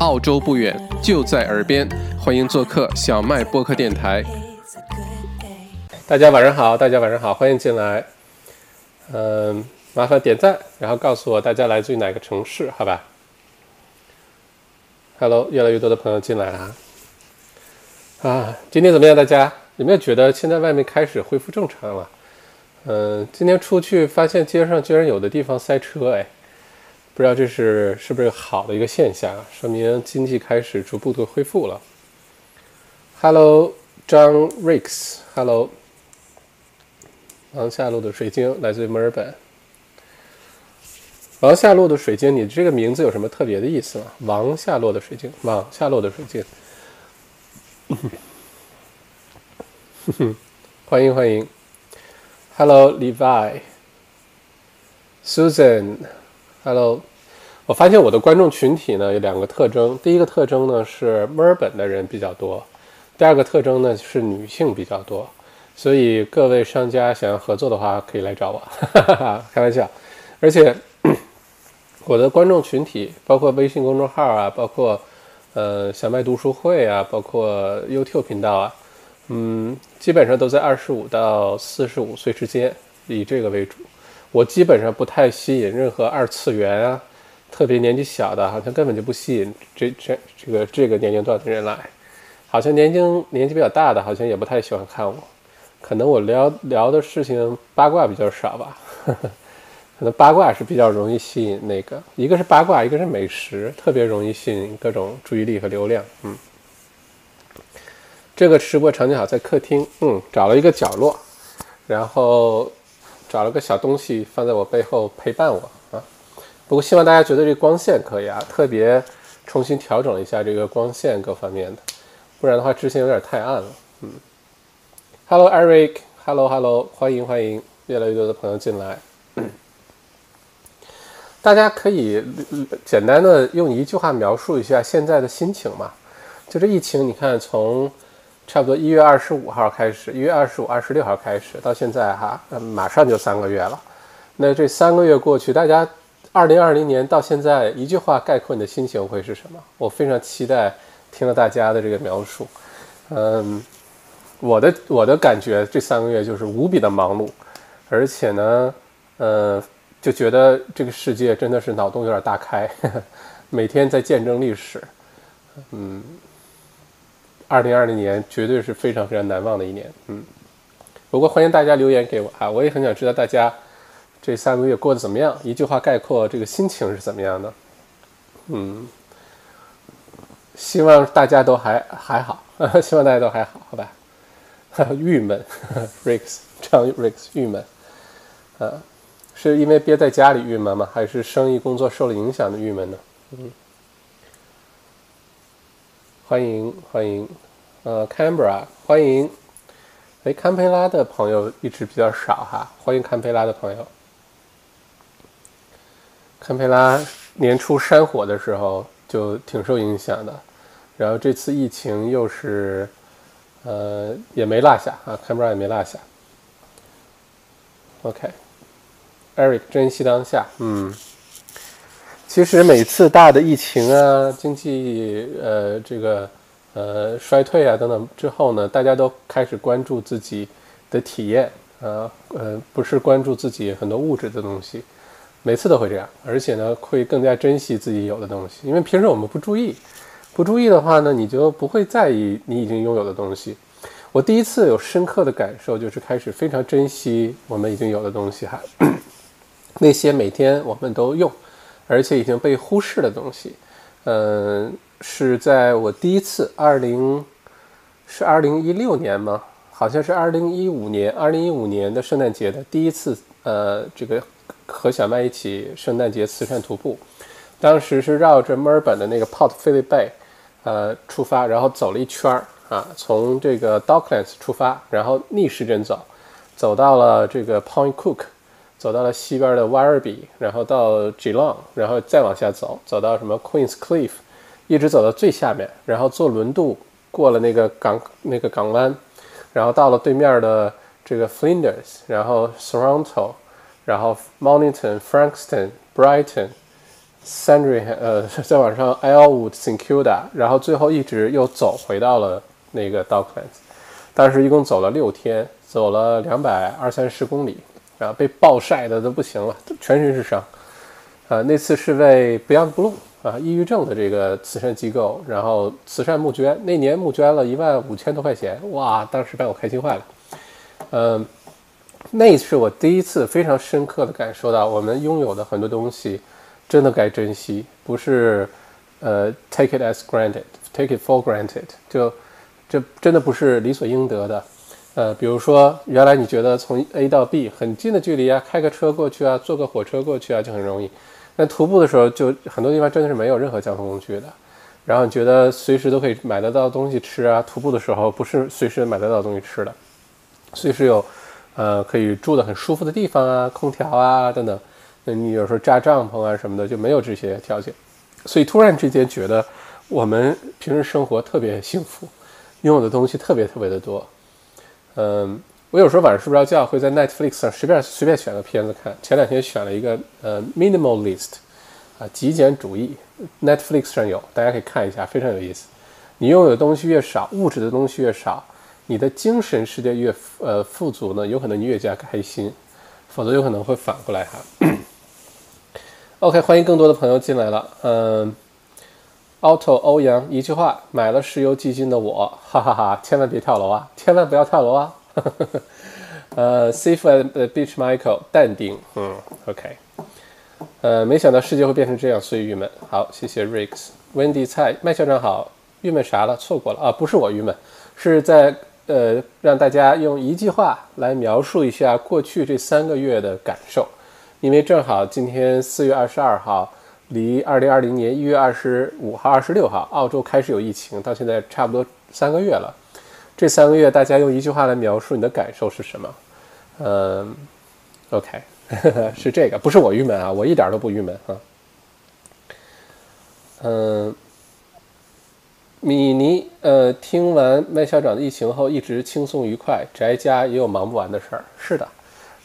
澳洲不远，就在耳边，欢迎做客小麦播客电台。大家晚上好，大家晚上好，欢迎进来。嗯，麻烦点赞，然后告诉我大家来自于哪个城市，好吧？Hello，越来越多的朋友进来了啊！今天怎么样？大家有没有觉得现在外面开始恢复正常了？嗯，今天出去发现街上居然有的地方塞车，哎。不知道这是是不是好的一个现象，说明经济开始逐步的恢复了。Hello，张 Ricks，Hello，王下路的水晶来自于墨尔本。王下路的水晶，你这个名字有什么特别的意思吗？王下落的水晶，王下落的水晶。欢迎欢迎 Hello，Levi，Susan，Hello。我发现我的观众群体呢有两个特征。第一个特征呢是墨尔本的人比较多，第二个特征呢是女性比较多。所以各位商家想要合作的话，可以来找我，哈哈哈开玩笑。而且我的观众群体包括微信公众号啊，包括呃小麦读书会啊，包括 YouTube 频道啊，嗯，基本上都在二十五到四十五岁之间，以这个为主。我基本上不太吸引任何二次元啊，特别年纪小的，好像根本就不吸引这这这个这个年龄段的人来。好像年轻年纪比较大的，好像也不太喜欢看我。可能我聊聊的事情八卦比较少吧呵呵，可能八卦是比较容易吸引那个，一个是八卦，一个是美食，特别容易吸引各种注意力和流量。嗯，这个直播场景好，在客厅，嗯，找了一个角落，然后。找了个小东西放在我背后陪伴我，不过希望大家觉得这光线可以啊，特别重新调整了一下这个光线各方面的，不然的话之前有点太暗了。嗯，Hello Eric，Hello Hello，欢迎欢迎，越来越多的朋友进来，大家可以简单的用一句话描述一下现在的心情嘛？就这疫情，你看从。差不多一月二十五号开始，一月二十五、二十六号开始，到现在哈，马上就三个月了。那这三个月过去，大家二零二零年到现在，一句话概括你的心情会是什么？我非常期待听了大家的这个描述。嗯，我的我的感觉，这三个月就是无比的忙碌，而且呢，呃，就觉得这个世界真的是脑洞有点大开，每天在见证历史。嗯。二零二零年绝对是非常非常难忘的一年，嗯。不过欢迎大家留言给我啊，我也很想知道大家这三个月过得怎么样。一句话概括这个心情是怎么样的？嗯，希望大家都还还好，希望大家都还好，好吧？郁闷，Rex 张 Rex 郁闷，啊，是因为憋在家里郁闷吗？还是生意工作受了影响的郁闷呢？嗯。欢迎欢迎，呃，Canberra，欢迎，哎，堪培拉的朋友一直比较少哈，欢迎堪培拉的朋友。堪培拉年初山火的时候就挺受影响的，然后这次疫情又是，呃，也没落下啊，堪培拉也没落下。OK，Eric，珍惜当下，嗯。其实每次大的疫情啊、经济呃这个呃衰退啊等等之后呢，大家都开始关注自己的体验啊，呃不是关注自己很多物质的东西，每次都会这样，而且呢会更加珍惜自己有的东西，因为平时我们不注意，不注意的话呢，你就不会在意你已经拥有的东西。我第一次有深刻的感受，就是开始非常珍惜我们已经有的东西哈，那些每天我们都用。而且已经被忽视的东西，嗯，是在我第一次二零是二零一六年吗？好像是二零一五年，二零一五年的圣诞节的第一次，呃，这个和小麦一起圣诞节慈善徒步，当时是绕着墨尔本的那个 Port Phillip Bay，呃，出发，然后走了一圈儿啊，从这个 Docklands 出发，然后逆时针走，走到了这个 Point Cook。走到了西边的 Werribee，然后到 Geelong，然后再往下走，走到什么 Queens Cliff，一直走到最下面，然后坐轮渡过了那个港那个港湾，然后到了对面的这个 Flinders，然后 Toronto，然后 Mornington、Frankston、Brighton，Sandry，呃，再往上 Elwood、s i n c u d a 然后最后一直又走回到了那个 Docklands，当时一共走了六天，走了两百二三十公里，然后被暴晒的都不行了，全身是伤。呃，那次是为 Beyond Blue 啊，抑郁症的这个慈善机构，然后慈善募捐，那年募捐了一万五千多块钱，哇，当时把我开心坏了。嗯，那是我第一次非常深刻的感受到，我们拥有的很多东西。真的该珍惜，不是，呃，take it as granted，take it for granted，就，这真的不是理所应得的，呃，比如说，原来你觉得从 A 到 B 很近的距离啊，开个车过去啊，坐个火车过去啊就很容易，但徒步的时候就很多地方真的是没有任何交通工具的，然后你觉得随时都可以买得到东西吃啊，徒步的时候不是随时买得到东西吃的，随时有，呃，可以住的很舒服的地方啊，空调啊等等。那你有时候扎帐篷啊什么的就没有这些条件，所以突然之间觉得我们平时生活特别幸福，拥有的东西特别特别的多。嗯，我有时候晚上睡不着觉，会在 Netflix 上随便随便选个片子看。前两天选了一个呃 Minimalist，啊极简主义，Netflix 上有，大家可以看一下，非常有意思。你拥有的东西越少，物质的东西越少，你的精神世界越呃富足呢，有可能你越加开心，否则有可能会反过来哈。OK，欢迎更多的朋友进来了。嗯，Auto 欧阳一句话，买了石油基金的我，哈哈哈，千万别跳楼啊，千万不要跳楼啊。呃，Safe at the beach, Michael，淡定。嗯，OK。呃，没想到世界会变成这样，所以郁闷。好，谢谢 Rix，Wendy 蔡麦校长好，郁闷啥了？错过了啊？不是我郁闷，是在呃让大家用一句话来描述一下过去这三个月的感受。因为正好今天四月二十二号，离二零二零年一月二十五号、二十六号，澳洲开始有疫情，到现在差不多三个月了。这三个月，大家用一句话来描述你的感受是什么？嗯，OK，是这个，不是我郁闷啊，我一点都不郁闷啊。嗯，米妮，呃，听完麦校长的疫情后，一直轻松愉快，宅家也有忙不完的事儿。是的。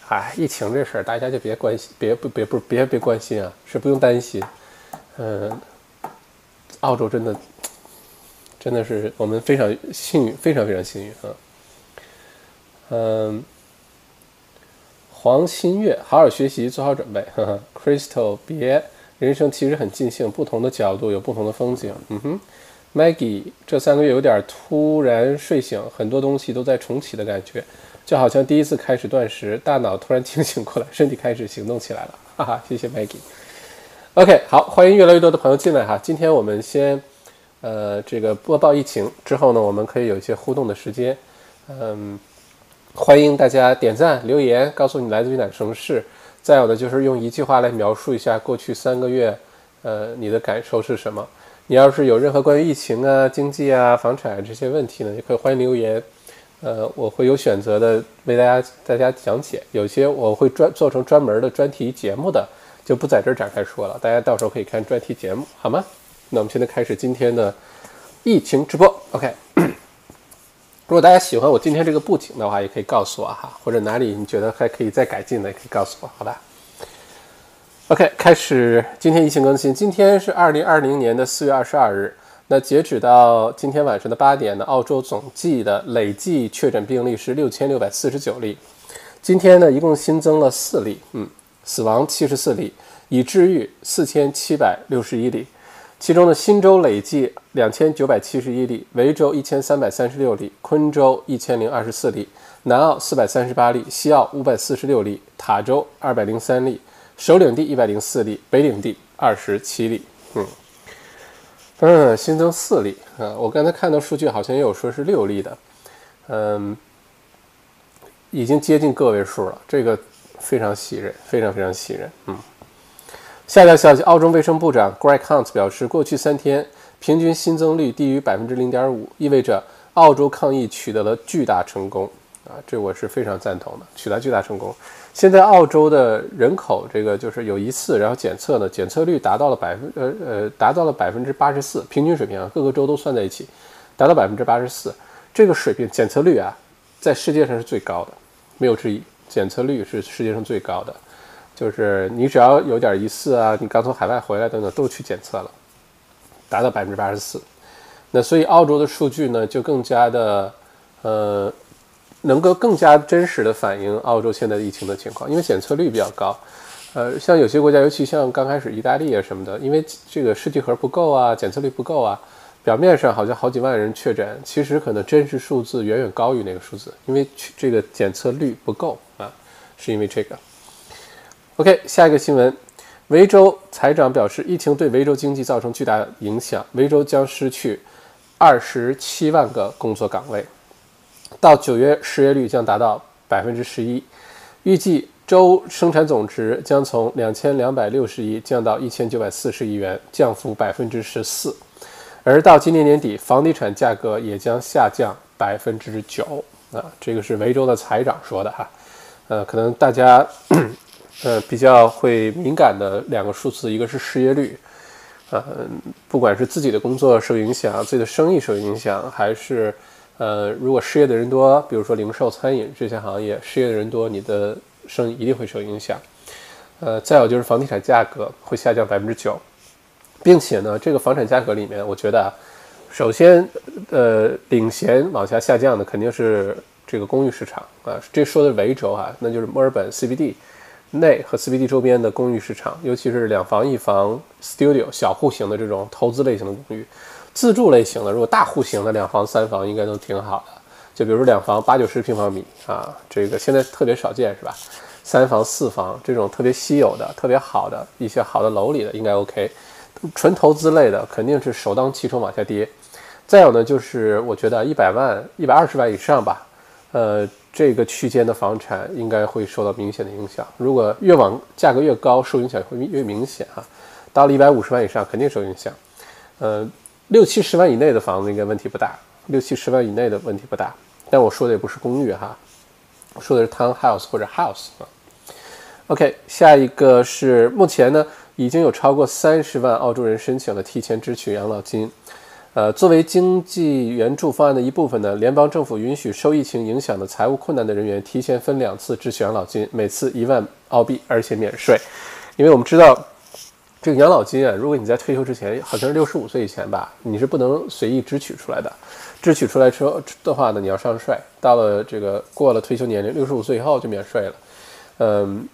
哎，疫情这事儿大家就别关心，别不别不别别关心啊，是不用担心。嗯，澳洲真的真的是我们非常幸运，非常非常幸运啊。嗯，黄新月，好好学习，做好准备。呵呵 Crystal，别，人生其实很尽兴，不同的角度有不同的风景。嗯哼，Maggie，这三个月有点突然睡醒，很多东西都在重启的感觉。就好像第一次开始断食，大脑突然清醒过来，身体开始行动起来了，哈哈！谢谢 Maggie。OK，好，欢迎越来越多的朋友进来哈。今天我们先，呃，这个播报疫情之后呢，我们可以有一些互动的时间。嗯，欢迎大家点赞、留言，告诉你来自于哪个城市。再有的就是用一句话来描述一下过去三个月，呃，你的感受是什么？你要是有任何关于疫情啊、经济啊、房产这些问题呢，也可以欢迎留言。呃，我会有选择的为大家大家讲解，有些我会专做成专门的专题节目的，就不在这儿展开说了，大家到时候可以看专题节目，好吗？那我们现在开始今天的疫情直播，OK。如果大家喜欢我今天这个布景的话，也可以告诉我哈，或者哪里你觉得还可以再改进的，也可以告诉我，好吧？OK，开始今天疫情更新，今天是二零二零年的四月二十二日。那截止到今天晚上的八点呢，澳洲总计的累计确诊病例是六千六百四十九例。今天呢，一共新增了四例，嗯，死亡七十四例，已治愈四千七百六十一例。其中呢，新州累计两千九百七十一例，维州一千三百三十六例，昆州一千零二十四例，南澳四百三十八例，西澳五百四十六例，塔州二百零三例，首领地一百零四例，北领地二十七例，嗯。嗯，新增四例啊！我刚才看到数据，好像也有说是六例的，嗯，已经接近个位数了，这个非常喜人，非常非常喜人。嗯，下条消息，澳洲卫生部长 Greg Hunt 表示，过去三天平均新增率低于百分之零点五，意味着澳洲抗疫取得了巨大成功啊！这我是非常赞同的，取得巨大成功。现在澳洲的人口这个就是有一次，然后检测呢，检测率达到了百分呃呃达到了百分之八十四，平均水平啊，各个州都算在一起，达到百分之八十四，这个水平检测率啊，在世界上是最高的，没有之一，检测率是世界上最高的。就是你只要有点疑似啊，你刚从海外回来等等，都去检测了，达到百分之八十四。那所以澳洲的数据呢，就更加的呃，能够更加真实的反映澳洲现在疫情的情况，因为检测率比较高。呃，像有些国家，尤其像刚开始意大利啊什么的，因为这个试剂盒不够啊，检测率不够啊，表面上好像好几万人确诊，其实可能真实数字远远高于那个数字，因为这个检测率不够啊，是因为这个。OK，下一个新闻，维州财长表示，疫情对维州经济造成巨大影响，维州将失去二十七万个工作岗位，到九月失业率将达到百分之十一，预计。州生产总值将从两千两百六十亿降到一千九百四十亿元，降幅百分之十四。而到今年年底，房地产价格也将下降百分之九。啊，这个是维州的财长说的哈。呃，可能大家呃比较会敏感的两个数字，一个是失业率，呃，不管是自己的工作受影响，自己的生意受影响，还是呃如果失业的人多，比如说零售、餐饮这些行业，失业的人多，你的。生意一定会受影响，呃，再有就是房地产价格会下降百分之九，并且呢，这个房产价格里面，我觉得啊，首先，呃，领先往下下降的肯定是这个公寓市场啊，这说的是维州啊，那就是墨尔本 CBD 内和 CBD 周边的公寓市场，尤其是两房一房 studio 小户型的这种投资类型的公寓，自住类型的，如果大户型的两房三房应该都挺好的。就比如说两房八九十平方米啊，这个现在特别少见是吧？三房四房这种特别稀有的、特别好的一些好的楼里的应该 OK。纯投资类的肯定是首当其冲往下跌。再有呢，就是我觉得一百万、一百二十万以上吧，呃，这个区间的房产应该会受到明显的影响。如果越往价格越高，受影响会越明显哈。到了一百五十万以上肯定受影响。呃，六七十万以内的房子应该问题不大。六七十万以内的问题不大，但我说的也不是公寓哈，我说的是 townhouse 或者 house 啊。OK，下一个是目前呢已经有超过三十万澳洲人申请了提前支取养老金。呃，作为经济援助方案的一部分呢，联邦政府允许受疫情影响的财务困难的人员提前分两次支取养老金，每次一万澳币，而且免税。因为我们知道。这个养老金啊，如果你在退休之前，好像是六十五岁以前吧，你是不能随意支取出来的。支取出来之后的话呢，你要上税。到了这个过了退休年龄，六十五岁以后就免税了。嗯，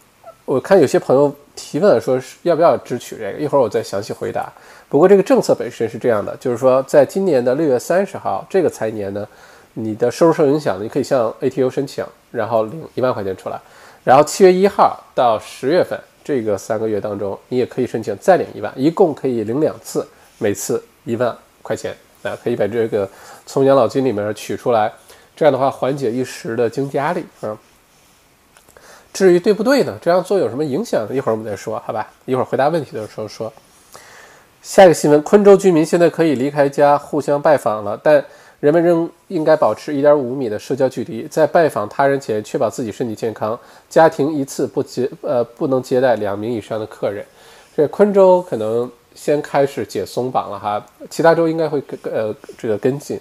我看有些朋友提问说是要不要支取这个，一会儿我再详细回答。不过这个政策本身是这样的，就是说在今年的六月三十号这个财年呢，你的收入受影响，你可以向 ATO 申请，然后领一万块钱出来。然后七月一号到十月份。这个三个月当中，你也可以申请再领一万，一共可以领两次，每次一万块钱啊，可以把这个从养老金里面取出来，这样的话缓解一时的经济压力啊。至于对不对呢？这样做有什么影响？一会儿我们再说，好吧？一会儿回答问题的时候说。下一个新闻：昆州居民现在可以离开家互相拜访了，但。人们仍应该保持1.5米的社交距离，在拜访他人前确保自己身体健康。家庭一次不接呃不能接待两名以上的客人。这昆州可能先开始解松绑了哈，其他州应该会跟呃这个跟进，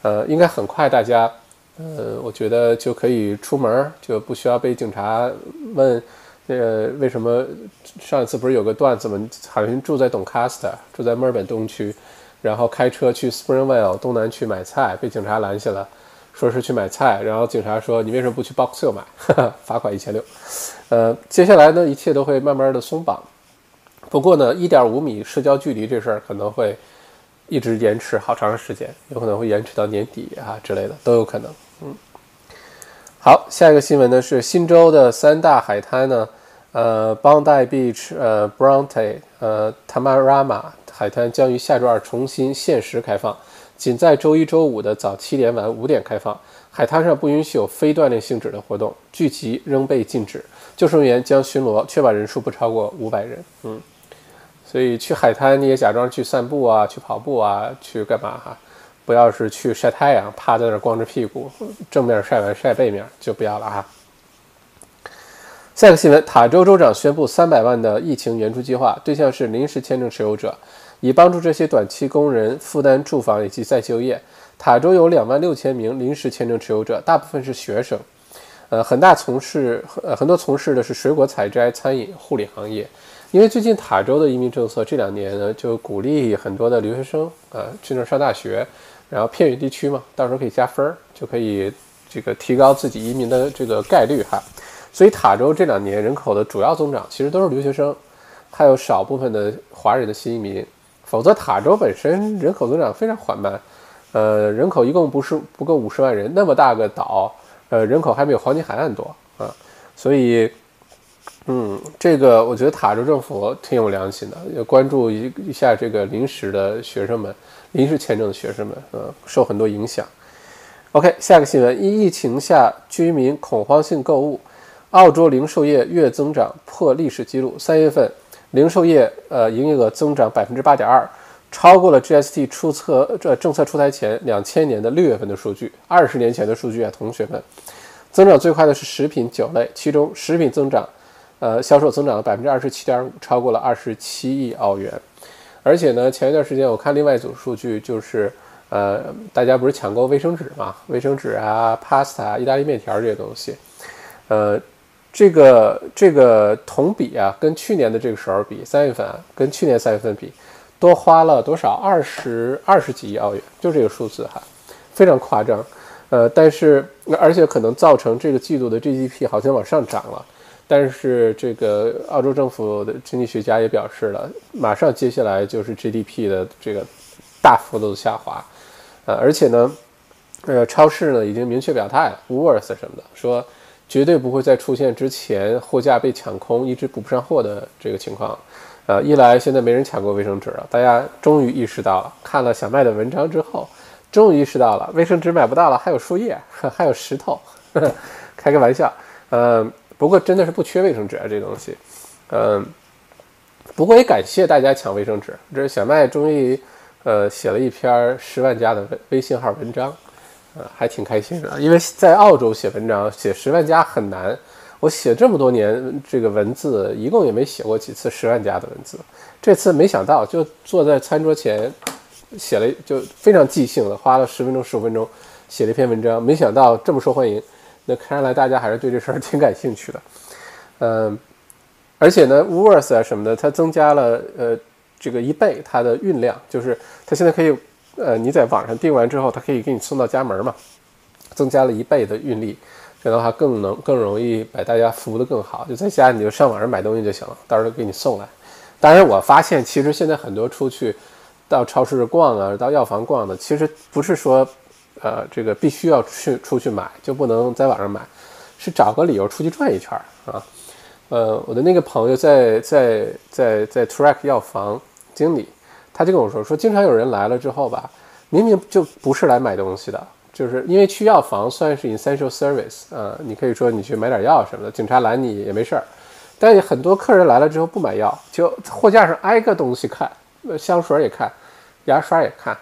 呃应该很快大家呃我觉得就可以出门，就不需要被警察问，呃为什么上一次不是有个段子吗？好像住在 Doncaster，住在墨尔本东区。然后开车去 Springvale 东南去买菜，被警察拦下了，说是去买菜。然后警察说：“你为什么不去 Box Hill 买？” 罚款一千六。呃，接下来呢，一切都会慢慢的松绑。不过呢，一点五米社交距离这事儿可能会一直延迟好长时间，有可能会延迟到年底啊之类的都有可能。嗯，好，下一个新闻呢是新州的三大海滩呢，呃，Bondi Beach、呃，Bronte、呃，Tamarama。海滩将于下周二重新限时开放，仅在周一、周五的早七点、晚五点开放。海滩上不允许有非锻炼性质的活动，聚集仍被禁止。救生员将巡逻，确保人数不超过五百人。嗯，所以去海滩你也假装去散步啊，去跑步啊，去干嘛哈？不要是去晒太阳，趴在那儿光着屁股，正面晒完晒背面就不要了哈。下一个新闻：塔州州长宣布三百万的疫情援助计划，对象是临时签证持有者。以帮助这些短期工人负担住房以及再就业。塔州有两万六千名临时签证持有者，大部分是学生。呃，很大从事呃很多从事的是水果采摘、餐饮、护理行业。因为最近塔州的移民政策这两年呢，就鼓励很多的留学生啊去那儿上大学，然后偏远地区嘛，到时候可以加分儿，就可以这个提高自己移民的这个概率哈。所以塔州这两年人口的主要增长其实都是留学生，还有少部分的华人的新移民。否则塔州本身人口增长非常缓慢，呃，人口一共不是不够五十万人，那么大个岛，呃，人口还没有黄金海岸多啊。所以，嗯，这个我觉得塔州政府挺有良心的，要关注一一下这个临时的学生们，临时签证的学生们，呃，受很多影响。OK，下个新闻，一疫情下居民恐慌性购物。澳洲零售业月增长破历史记录，三月份零售业呃营业额增长百分之八点二，超过了 GST 出测这政策出台前两千年的六月份的数据，二十年前的数据啊，同学们，增长最快的是食品酒类，其中食品增长，呃销售增长了百分之二十七点五，超过了二十七亿澳元，而且呢，前一段时间我看另外一组数据，就是呃大家不是抢购卫生纸嘛，卫生纸啊、pasta、意大利面条这些东西，呃。这个这个同比啊，跟去年的这个时候比，三月份啊，跟去年三月份比，多花了多少？二十二十几亿澳元，就这个数字哈，非常夸张。呃，但是而且可能造成这个季度的 GDP 好像往上涨了，但是这个澳洲政府的经济学家也表示了，马上接下来就是 GDP 的这个大幅度的下滑。呃，而且呢，呃，超市呢已经明确表态了，Woolworth 什么的说。绝对不会再出现之前货架被抢空，一直补不上货的这个情况。呃，一来现在没人抢过卫生纸了，大家终于意识到了。看了小麦的文章之后，终于意识到了卫生纸买不到了，还有树叶，还有石头。开个玩笑。嗯，不过真的是不缺卫生纸啊，这东西。嗯，不过也感谢大家抢卫生纸。这是小麦终于呃写了一篇十万加的微微信号文章。还挺开心的，因为在澳洲写文章写十万加很难。我写这么多年这个文字，一共也没写过几次十万加的文字。这次没想到，就坐在餐桌前写了，就非常即兴的，花了十分钟、十五分钟写了一篇文章。没想到这么受欢迎，那看来大家还是对这事儿 挺感兴趣的。嗯，而且呢，Woolworths 啊什么的，它增加了呃这个一倍它的运量，就是它现在可以。呃，你在网上订完之后，它可以给你送到家门嘛，增加了一倍的运力，这样的话更能更容易把大家服务的更好。就在家你就上网上买东西就行了，到时候给你送来。当然，我发现其实现在很多出去到超市逛啊，到药房逛的，其实不是说呃这个必须要去出去买就不能在网上买，是找个理由出去转一圈啊。呃，我的那个朋友在在在在 Track 药房经理。他就跟我说，说经常有人来了之后吧，明明就不是来买东西的，就是因为去药房算是 essential service 啊，你可以说你去买点药什么的，警察拦你也没事儿。但很多客人来了之后不买药，就货架上挨个东西看，香水也看，牙刷也看，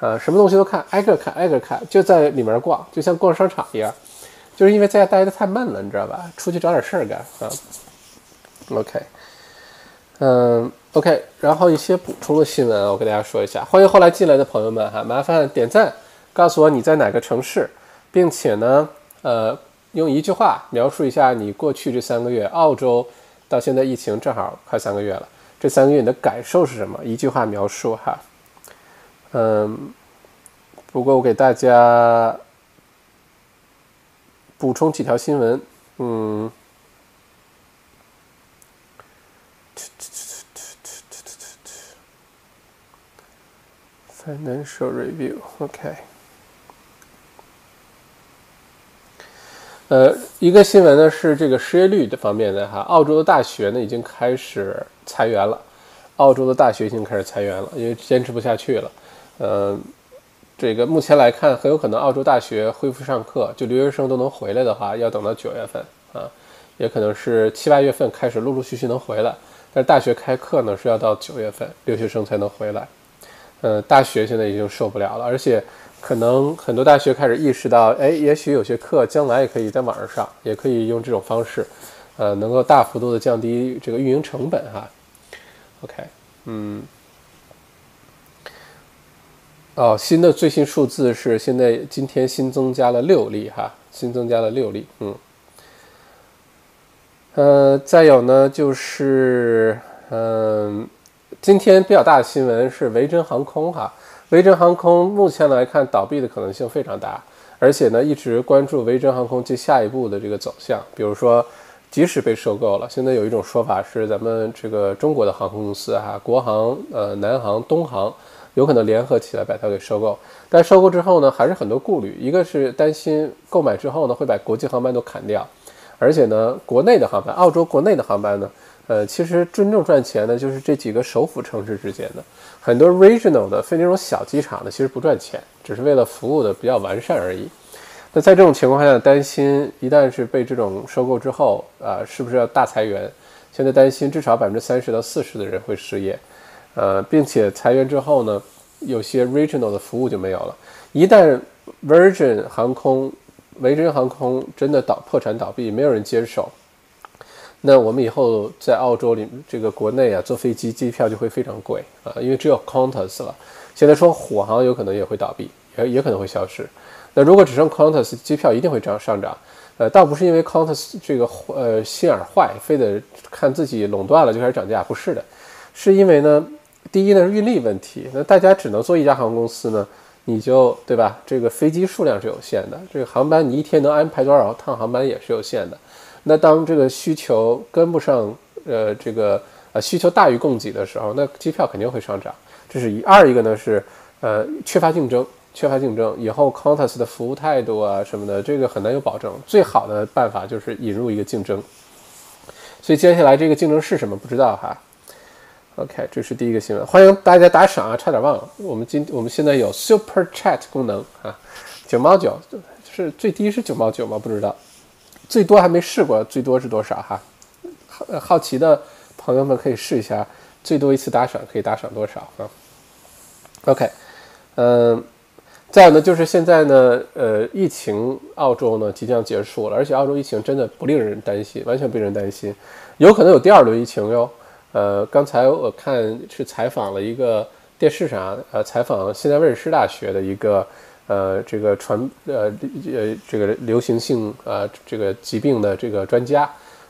呃，什么东西都看，挨个看，挨个看，就在里面逛，就像逛商场一样。就是因为在家待的太闷了，你知道吧？出去找点事儿干啊。OK，嗯。OK，然后一些补充的新闻，我给大家说一下。欢迎后来进来的朋友们哈，麻烦点赞，告诉我你在哪个城市，并且呢，呃，用一句话描述一下你过去这三个月，澳洲到现在疫情正好快三个月了，这三个月你的感受是什么？一句话描述哈。嗯，不过我给大家补充几条新闻，嗯。Financial review，OK。呃，一个新闻呢是这个失业率的方面的哈，澳洲的大学呢已经开始裁员了，澳洲的大学已经开始裁员了，因为坚持不下去了。嗯，这个目前来看，很有可能澳洲大学恢复上课，就留学生都能回来的话，要等到九月份啊，也可能是七八月份开始陆陆续续能回来，但是大学开课呢是要到九月份，留学生才能回来。呃，大学现在已经受不了了，而且可能很多大学开始意识到，哎，也许有些课将来也可以在网上上，也可以用这种方式，呃，能够大幅度的降低这个运营成本哈。OK，嗯，哦，新的最新数字是现在今天新增加了六例哈，新增加了六例，嗯，呃，再有呢，就是嗯，今天比较大的新闻是维珍航空哈，维珍航空目前来看倒闭的可能性非常大，而且呢，一直关注维珍航空接下一步的这个走向，比如说。即使被收购了，现在有一种说法是，咱们这个中国的航空公司哈，国航、呃南航、东航有可能联合起来把它给收购。但收购之后呢，还是很多顾虑，一个是担心购买之后呢会把国际航班都砍掉，而且呢，国内的航班，澳洲国内的航班呢，呃，其实真正赚钱的就是这几个首府城市之间的，很多 regional 的非那种小机场的，其实不赚钱，只是为了服务的比较完善而已。那在这种情况下，担心一旦是被这种收购之后，啊，是不是要大裁员？现在担心至少百分之三十到四十的人会失业，呃，并且裁员之后呢，有些 regional 的服务就没有了。一旦 Virgin 航空、维珍航空真的倒破产倒闭，没有人接手，那我们以后在澳洲里这个国内啊，坐飞机机票就会非常贵啊，因为只有 Qantas 了。现在说虎航有可能也会倒闭，也也可能会消失。那如果只剩 Qantas 机票一定会涨上涨，呃，倒不是因为 Qantas 这个呃心眼坏，非得看自己垄断了就开始涨价，不是的，是因为呢，第一呢是运力问题，那大家只能做一家航空公司呢，你就对吧？这个飞机数量是有限的，这个航班你一天能安排多少趟航班也是有限的，那当这个需求跟不上，呃，这个呃需求大于供给的时候，那机票肯定会上涨，这是一。二一个呢是呃缺乏竞争。缺乏竞争，以后 Qantas 的服务态度啊什么的，这个很难有保证。最好的办法就是引入一个竞争。所以接下来这个竞争是什么？不知道哈。OK，这是第一个新闻，欢迎大家打赏啊！差点忘了，我们今我们现在有 Super Chat 功能啊，九毛九是最低是九毛九吗？不知道，最多还没试过，最多是多少哈？好好奇的朋友们可以试一下，最多一次打赏可以打赏多少啊？OK，嗯。再有呢，就是现在呢，呃，疫情澳洲呢即将结束了，而且澳洲疫情真的不令人担心，完全不令人担心，有可能有第二轮疫情哟。呃，刚才我看是采访了一个电视上，呃，采访现在威尔士大学的一个，呃，这个传，呃，呃，这个流行性呃，这个疾病的这个专家，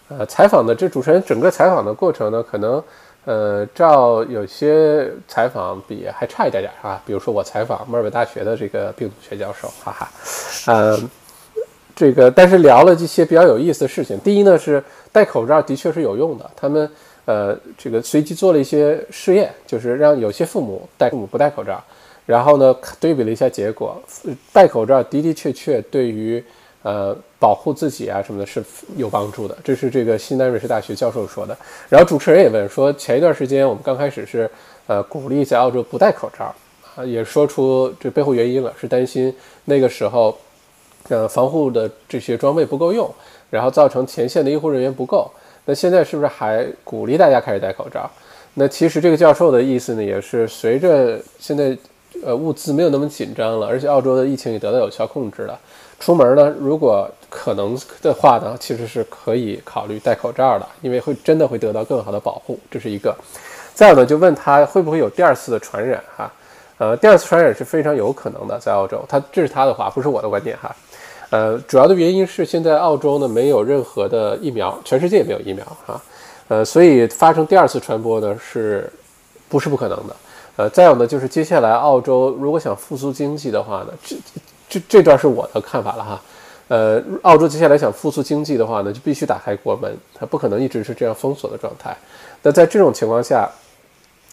呃，采访的这主持人整个采访的过程呢，可能。呃，照有些采访比还差一点点啊，比如说我采访墨尔本大学的这个病毒学教授，哈哈，呃，这个但是聊了一些比较有意思的事情。第一呢是戴口罩的确是有用的，他们呃这个随机做了一些试验，就是让有些父母戴父母不戴口罩，然后呢对比了一下结果，戴口罩的的确确对于。呃，保护自己啊什么的是有帮助的，这是这个西南瑞士大学教授说的。然后主持人也问说，前一段时间我们刚开始是呃鼓励在澳洲不戴口罩啊，也说出这背后原因了，是担心那个时候呃防护的这些装备不够用，然后造成前线的医护人员不够。那现在是不是还鼓励大家开始戴口罩？那其实这个教授的意思呢，也是随着现在呃物资没有那么紧张了，而且澳洲的疫情也得到有效控制了。出门呢，如果可能的话呢，其实是可以考虑戴口罩的，因为会真的会得到更好的保护，这是一个。再有呢，就问他会不会有第二次的传染哈？呃，第二次传染是非常有可能的，在澳洲，他这是他的话，不是我的观点哈。呃，主要的原因是现在澳洲呢没有任何的疫苗，全世界也没有疫苗哈。呃，所以发生第二次传播呢是不是不可能的？呃，再有呢，就是接下来澳洲如果想复苏经济的话呢，这。这这段是我的看法了哈，呃，澳洲接下来想复苏经济的话呢，就必须打开国门，它不可能一直是这样封锁的状态。那在这种情况下，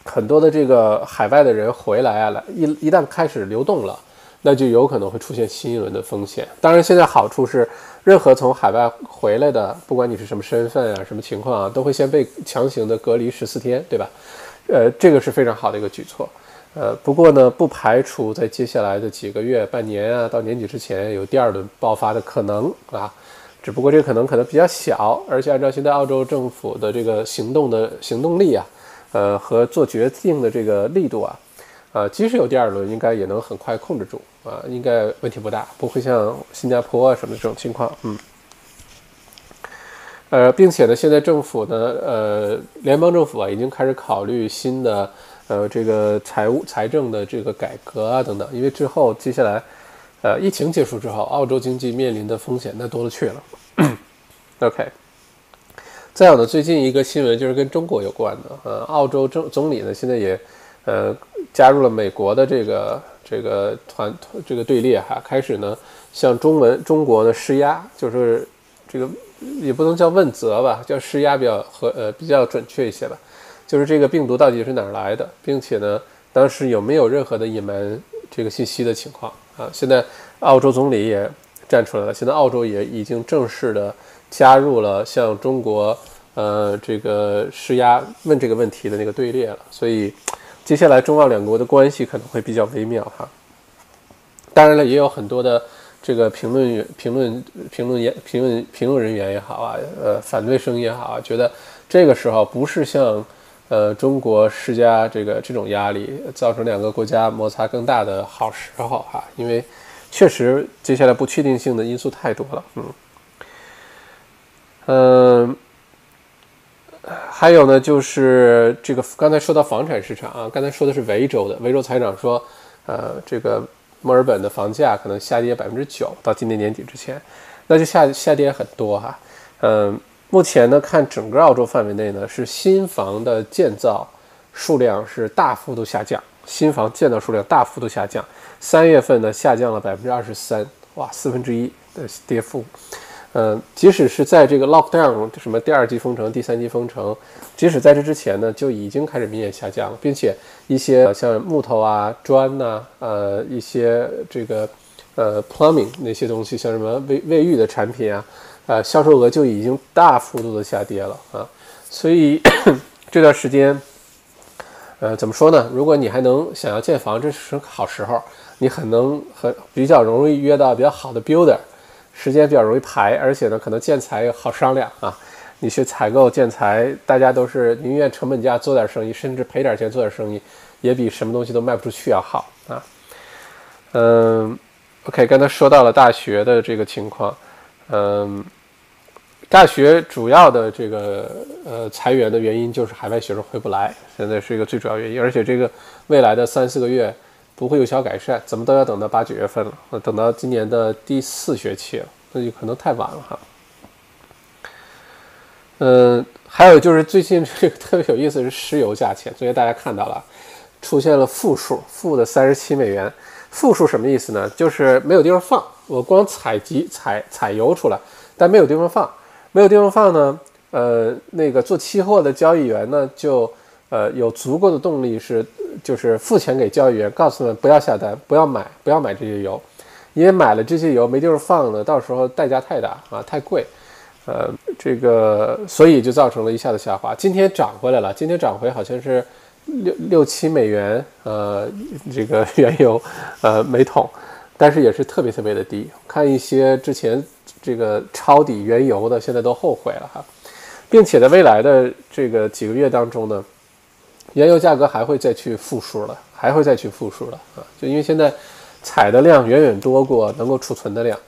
很多的这个海外的人回来啊，来一一旦开始流动了，那就有可能会出现新一轮的风险。当然，现在好处是，任何从海外回来的，不管你是什么身份啊，什么情况啊，都会先被强行的隔离十四天，对吧？呃，这个是非常好的一个举措。呃，不过呢，不排除在接下来的几个月、半年啊，到年底之前有第二轮爆发的可能啊。只不过这个可能可能比较小，而且按照现在澳洲政府的这个行动的行动力啊，呃，和做决定的这个力度啊，呃，即使有第二轮，应该也能很快控制住啊，应该问题不大，不会像新加坡啊什么这种情况，嗯。呃，并且呢，现在政府呢，呃，联邦政府啊，已经开始考虑新的。呃，这个财务财政的这个改革啊，等等，因为之后接下来，呃，疫情结束之后，澳洲经济面临的风险那多了去了。OK，再有呢，最近一个新闻就是跟中国有关的，呃，澳洲总总理呢现在也呃加入了美国的这个这个团这个队列哈，开始呢向中文中国呢施压，就是这个也不能叫问责吧，叫施压比较和呃比较准确一些吧，就是这个病毒到底是哪儿来的，并且呢当时有没有任何的隐瞒这个信息的情况啊？现在澳洲总理也站出来了，现在澳洲也已经正式的。加入了向中国呃这个施压问这个问题的那个队列了，所以接下来中澳两国的关系可能会比较微妙哈。当然了，也有很多的这个评论、评论、评论员、评论评论人员也好啊，呃，反对声音也好啊，觉得这个时候不是向呃中国施加这个这种压力，造成两个国家摩擦更大的好时候哈，因为确实接下来不确定性的因素太多了，嗯。嗯，还有呢，就是这个刚才说到房产市场啊，刚才说的是维州的，维州财长说，呃，这个墨尔本的房价可能下跌百分之九，到今年年底之前，那就下下跌很多哈。嗯，目前呢，看整个澳洲范围内呢，是新房的建造数量是大幅度下降，新房建造数量大幅度下降，三月份呢下降了百分之二十三，哇，四分之一的跌幅。嗯，即使是在这个 lockdown 什么第二级封城、第三级封城，即使在这之前呢，就已经开始明显下降了，并且一些像木头啊、砖呐，呃，一些这个呃 plumbing 那些东西，像什么卫卫浴的产品啊，呃，销售额就已经大幅度的下跌了啊。所以 这段时间，呃，怎么说呢？如果你还能想要建房，这是好时候，你很能很比较容易约到比较好的 builder。时间比较容易排，而且呢，可能建材好商量啊。你去采购建材，大家都是宁愿成本价做点生意，甚至赔点钱做点生意，也比什么东西都卖不出去要好啊。嗯，OK，刚才说到了大学的这个情况，嗯，大学主要的这个呃裁员的原因就是海外学生回不来，现在是一个最主要原因，而且这个未来的三四个月。不会有效改善，怎么都要等到八九月份了，等到今年的第四学期了，那就可能太晚了哈。嗯，还有就是最近这个特别有意思是石油价钱，昨天大家看到了，出现了负数，负的三十七美元。负数什么意思呢？就是没有地方放，我光采集采采油出来，但没有地方放，没有地方放呢，呃，那个做期货的交易员呢就。呃，有足够的动力是，就是付钱给交易员，告诉他们不要下单，不要买，不要买这些油，因为买了这些油没地方放呢，到时候代价太大啊，太贵，呃，这个所以就造成了一下子下滑。今天涨回来了，今天涨回好像是六六七美元，呃，这个原油，呃，每桶，但是也是特别特别的低。看一些之前这个抄底原油的，现在都后悔了哈，并且在未来的这个几个月当中呢。原油价格还会再去负数了，还会再去负数了啊！就因为现在采的量远远多过能够储存的量，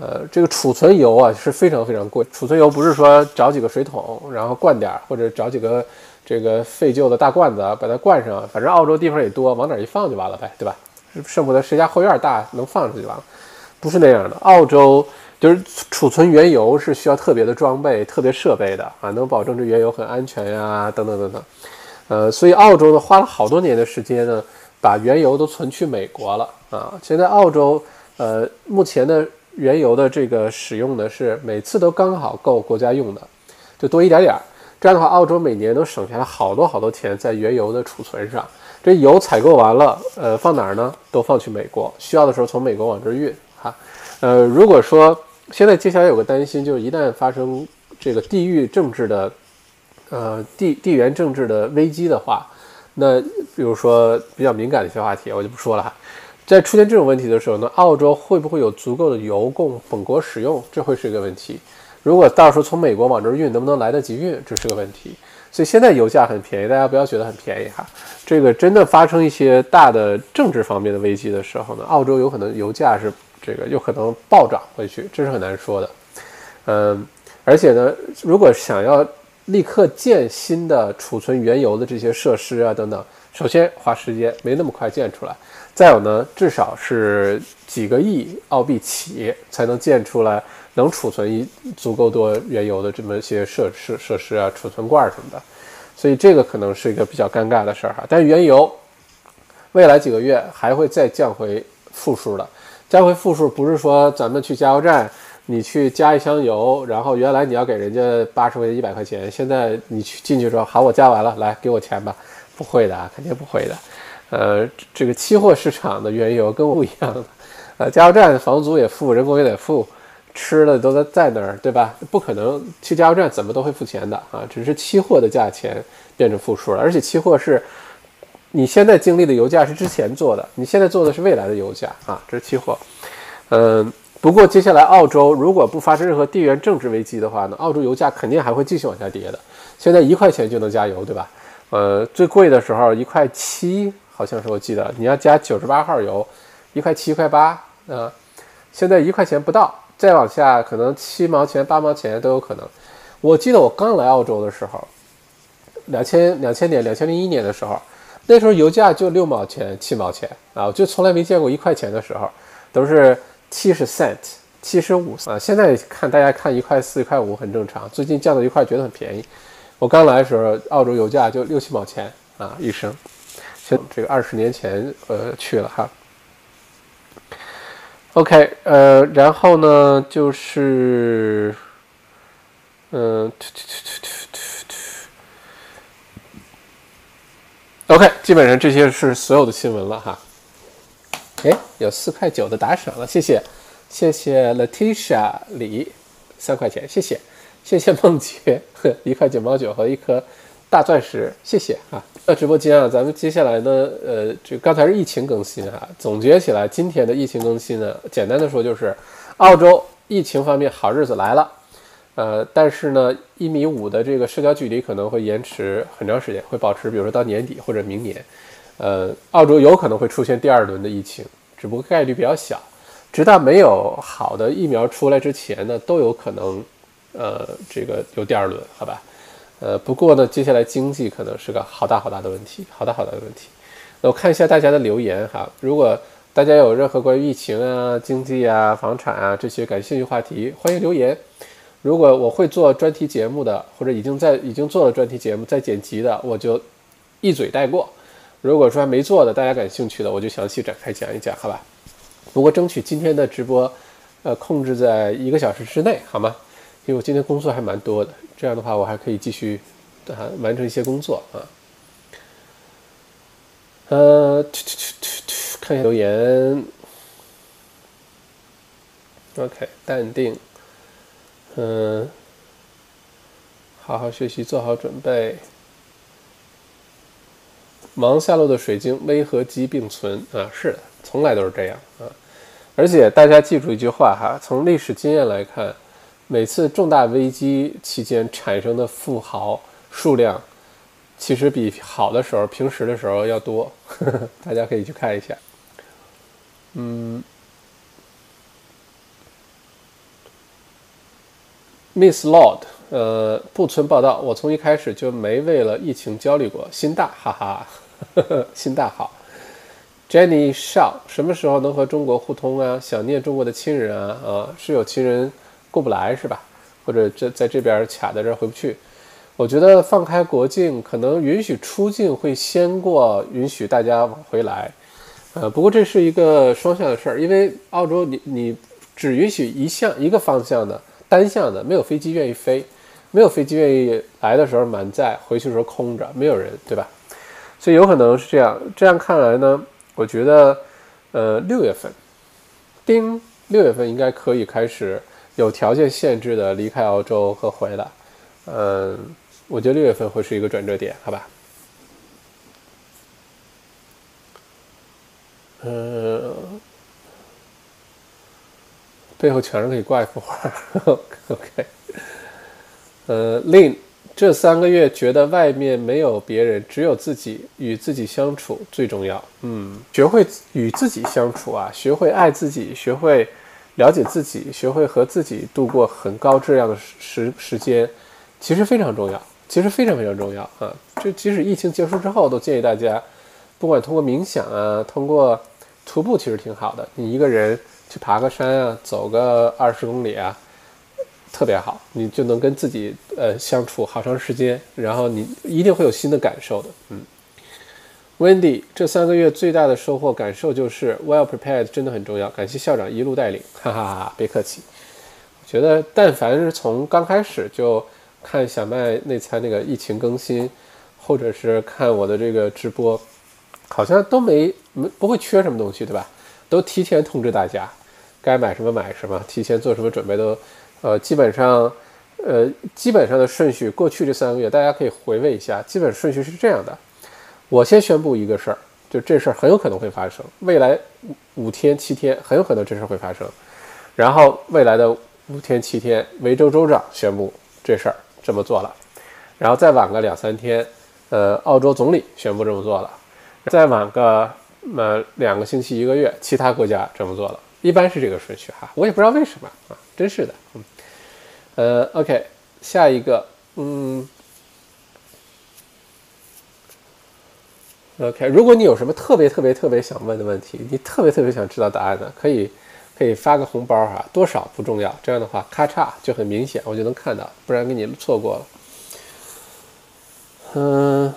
呃，这个储存油啊是非常非常贵。储存油不是说找几个水桶，然后灌点儿，或者找几个这个废旧的大罐子啊，把它灌上，反正澳洲地方也多，往哪儿一放就完了呗，对吧？剩不得谁家后院大，能放出就完了。不是那样的，澳洲就是储存原油是需要特别的装备、特别设备的啊，能保证这原油很安全呀，等等等等。呃，所以澳洲呢花了好多年的时间呢，把原油都存去美国了啊。现在澳洲呃目前的原油的这个使用呢是每次都刚好够国家用的，就多一点点儿。这样的话，澳洲每年都省下来好多好多钱在原油的储存上。这油采购完了，呃，放哪儿呢？都放去美国，需要的时候从美国往这儿运哈。呃，如果说现在接下来有个担心，就是一旦发生这个地域政治的。呃，地地缘政治的危机的话，那比如说比较敏感的一些话题，我就不说了哈。在出现这种问题的时候呢，澳洲会不会有足够的油供本国使用？这会是一个问题。如果到时候从美国往这儿运，能不能来得及运？这是个问题。所以现在油价很便宜，大家不要觉得很便宜哈。这个真的发生一些大的政治方面的危机的时候呢，澳洲有可能油价是这个有可能暴涨回去，这是很难说的。嗯，而且呢，如果想要立刻建新的储存原油的这些设施啊，等等，首先花时间，没那么快建出来；再有呢，至少是几个亿澳币起才能建出来，能储存一足够多原油的这么一些设施设施啊，储存罐什么的。所以这个可能是一个比较尴尬的事儿哈。但是原油未来几个月还会再降回负数的，降回负数不是说咱们去加油站。你去加一箱油，然后原来你要给人家八十块钱、一百块钱，现在你去进去说好，我加完了，来给我钱吧？不会的啊，肯定不会的。呃，这个期货市场的原油跟我不一样的，呃，加油站房租也付，人工也得付，吃的都在在那儿，对吧？不可能去加油站怎么都会付钱的啊，只是期货的价钱变成负数了，而且期货是你现在经历的油价是之前做的，你现在做的是未来的油价啊，这是期货，嗯。不过接下来，澳洲如果不发生任何地缘政治危机的话呢，澳洲油价肯定还会继续往下跌的。现在一块钱就能加油，对吧？呃，最贵的时候一块七，好像是我记得，你要加九十八号油，一块七、一块八啊。现在一块钱不到，再往下可能七毛钱、八毛钱都有可能。我记得我刚来澳洲的时候，两千两千年、两千零一年的时候，那时候油价就六毛钱、七毛钱啊，我就从来没见过一块钱的时候，都是。七十 cent，七十五啊！现在看大家看一块四、一块五很正常。最近降到一块，觉得很便宜。我刚来的时候，澳洲油价就六七毛钱啊一升。像这个二十年前呃去了哈。OK，呃，然后呢就是嗯，OK，基本上这些是所有的新闻了哈。哎，有四块九的打赏了，谢谢，谢谢 Letitia 李三块钱，谢谢，谢谢梦洁一块九毛九和一颗大钻石，谢谢啊。那直播间啊，咱们接下来呢，呃，这刚才是疫情更新啊，总结起来今天的疫情更新呢，简单的说就是，澳洲疫情方面好日子来了，呃，但是呢，一米五的这个社交距离可能会延迟很长时间，会保持，比如说到年底或者明年。呃，澳洲有可能会出现第二轮的疫情，只不过概率比较小。直到没有好的疫苗出来之前呢，都有可能，呃，这个有第二轮，好吧？呃，不过呢，接下来经济可能是个好大好大的问题，好大好大的问题。那我看一下大家的留言哈，如果大家有任何关于疫情啊、经济啊、房产啊这些感兴趣话题，欢迎留言。如果我会做专题节目的，或者已经在已经做了专题节目在剪辑的，我就一嘴带过。如果说还没做的，大家感兴趣的，我就详细展开讲一讲，好吧？不过争取今天的直播，呃，控制在一个小时之内，好吗？因为我今天工作还蛮多的，这样的话我还可以继续啊完成一些工作啊。呃，看一下留言。OK，淡定。嗯，好好学习，做好准备。忙下落的水晶，危和机并存啊！是的，从来都是这样啊！而且大家记住一句话哈，从历史经验来看，每次重大危机期间产生的富豪数量，其实比好的时候、平时的时候要多。呵 呵大家可以去看一下。嗯，Miss Lord。呃，不存报道。我从一开始就没为了疫情焦虑过。心大，哈哈，呵 呵心大好。Jenny Shaw，什么时候能和中国互通啊？想念中国的亲人啊啊，是有亲人过不来是吧？或者这在这边卡在这回不去？我觉得放开国境，可能允许出境会先过允许大家往回来。呃，不过这是一个双向的事儿，因为澳洲你你只允许一项一个方向的单向的，没有飞机愿意飞。没有飞机愿意来的时候满载，回去的时候空着，没有人，对吧？所以有可能是这样。这样看来呢，我觉得，呃，六月份，丁，六月份应该可以开始有条件限制的离开澳洲和回来。嗯，我觉得六月份会是一个转折点，好吧？嗯，背后全是可以挂一幅画，OK。呃，另这三个月觉得外面没有别人，只有自己与自己相处最重要。嗯，学会与自己相处啊，学会爱自己，学会了解自己，学会和自己度过很高质量的时时间，其实非常重要，其实非常非常重要啊。这即使疫情结束之后，都建议大家不管通过冥想啊，通过徒步，其实挺好的。你一个人去爬个山啊，走个二十公里啊，特别好，你就能跟自己呃相处好长时间，然后你一定会有新的感受的。嗯，Wendy，这三个月最大的收获感受就是 well prepared 真的很重要，感谢校长一路带领，哈哈哈，别客气。我觉得但凡是从刚开始就看小麦那餐那个疫情更新，或者是看我的这个直播，好像都没没不会缺什么东西，对吧？都提前通知大家，该买什么买什么，提前做什么准备都，呃，基本上，呃，基本上的顺序，过去这三个月大家可以回味一下，基本顺序是这样的：我先宣布一个事儿，就这事儿很有可能会发生，未来五天七天很有可能这事儿会发生，然后未来的五天七天，维州州长宣布这事儿这么做了，然后再晚个两三天，呃，澳洲总理宣布这么做了，再晚个呃两个星期一个月，其他国家这么做了，一般是这个顺序哈，我也不知道为什么啊，真是的，嗯，呃，OK，下一个，嗯，OK，如果你有什么特别特别特别想问的问题，你特别特别想知道答案的，可以可以发个红包哈，多少不重要，这样的话咔嚓就很明显，我就能看到，不然给你错过了，嗯。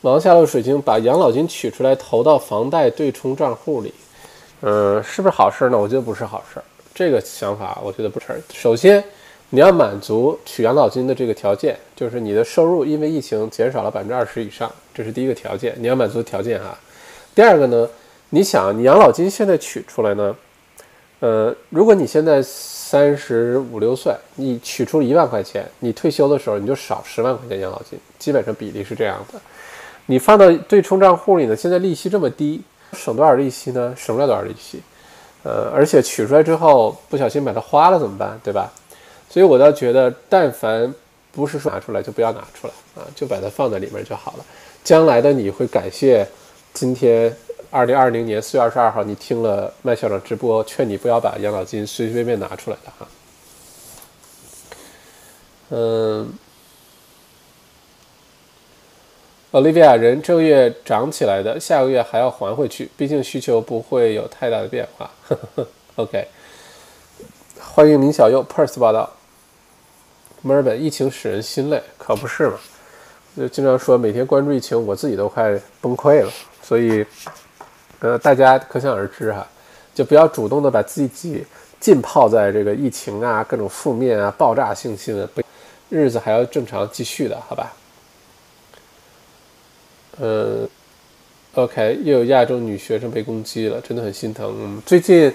王下路水晶把养老金取出来投到房贷对冲账户里，嗯，是不是好事呢？我觉得不是好事。这个想法我觉得不是。首先，你要满足取养老金的这个条件，就是你的收入因为疫情减少了百分之二十以上，这是第一个条件，你要满足条件哈。第二个呢，你想你养老金现在取出来呢，呃，如果你现在三十五六岁，你取出一万块钱，你退休的时候你就少十万块钱养老金，基本上比例是这样的。你放到对冲账户里呢？现在利息这么低，省多少利息呢？省不了多少利息。呃，而且取出来之后不小心把它花了怎么办？对吧？所以我倒觉得，但凡不是说拿出来就不要拿出来啊，就把它放在里面就好了。将来的你会感谢今天二零二零年四月二十二号你听了麦校长直播，劝你不要把养老金随随便便拿出来的哈。嗯。Olivia，人这个月涨起来的，下个月还要还回去，毕竟需求不会有太大的变化。OK，欢迎林小佑 p e r s 报道。墨尔本疫情使人心累，可不是嘛？就经常说每天关注疫情，我自己都快崩溃了。所以，呃，大家可想而知哈，就不要主动的把自己浸泡在这个疫情啊、各种负面啊、爆炸性新闻，不日子还要正常继续的，好吧？嗯，OK，又有亚洲女学生被攻击了，真的很心疼。最近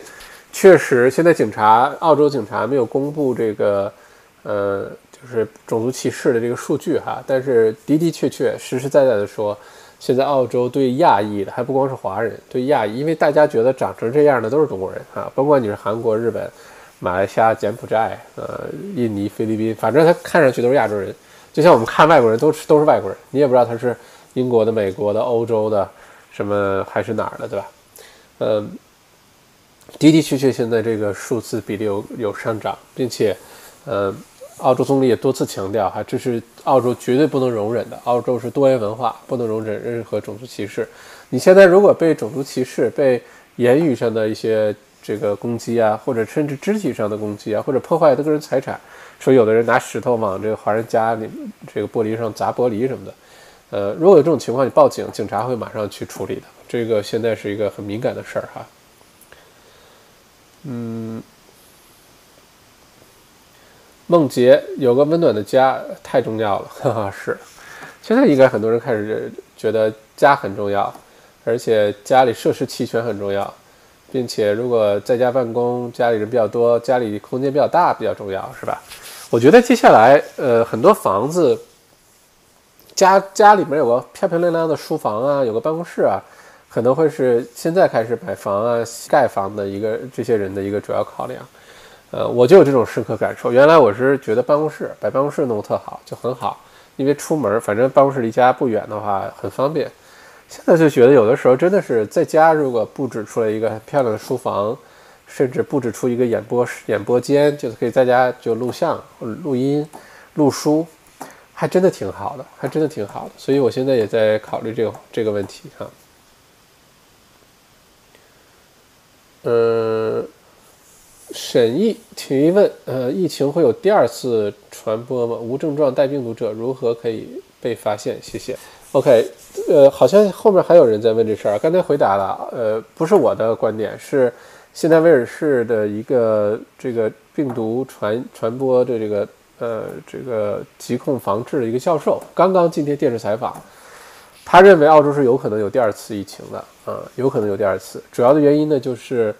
确实，现在警察，澳洲警察没有公布这个，呃，就是种族歧视的这个数据哈。但是的的确确，实实在在的说，现在澳洲对亚裔的，还不光是华人，对亚裔，因为大家觉得长成这样的都是中国人啊，甭管你是韩国、日本、马来西亚、柬埔寨、呃、印尼、菲律宾，反正他看上去都是亚洲人，就像我们看外国人都是都是外国人，你也不知道他是。英国的、美国的、欧洲的，什么还是哪儿的，对吧？嗯，的的确确，现在这个数字比例有有上涨，并且，呃，澳洲总理也多次强调，哈，这是澳洲绝对不能容忍的。澳洲是多元文化，不能容忍任何种族歧视。你现在如果被种族歧视、被言语上的一些这个攻击啊，或者甚至肢体上的攻击啊，或者破坏他个人财产，说有的人拿石头往这个华人家里这个玻璃上砸玻璃什么的。呃，如果有这种情况，你报警，警察会马上去处理的。这个现在是一个很敏感的事儿哈。嗯，梦洁有个温暖的家太重要了，哈哈，是。现在应该很多人开始觉得家很重要，而且家里设施齐全很重要，并且如果在家办公，家里人比较多，家里空间比较大比较重要，是吧？我觉得接下来，呃，很多房子。家家里面有个漂漂亮亮的书房啊，有个办公室啊，可能会是现在开始买房啊、盖房的一个这些人的一个主要考量。呃，我就有这种深刻感受。原来我是觉得办公室把办公室弄特好就很好，因为出门反正办公室离家不远的话很方便。现在就觉得有的时候真的是在家如果布置出来一个漂亮的书房，甚至布置出一个演播室、演播间，就是可以在家就录像、录音、录书。还真的挺好的，还真的挺好的。所以我现在也在考虑这个这个问题哈。嗯，沈毅，请一问，呃，疫情会有第二次传播吗？无症状带病毒者如何可以被发现？谢谢。OK，呃，好像后面还有人在问这事儿，刚才回答了，呃，不是我的观点，是现在威尔士的一个这个病毒传传播的这个呃这个疾控防治的一个教授，刚刚今天电视采访，他认为澳洲是有可能有第二次疫情的，啊，有可能有第二次，主要的原因呢就是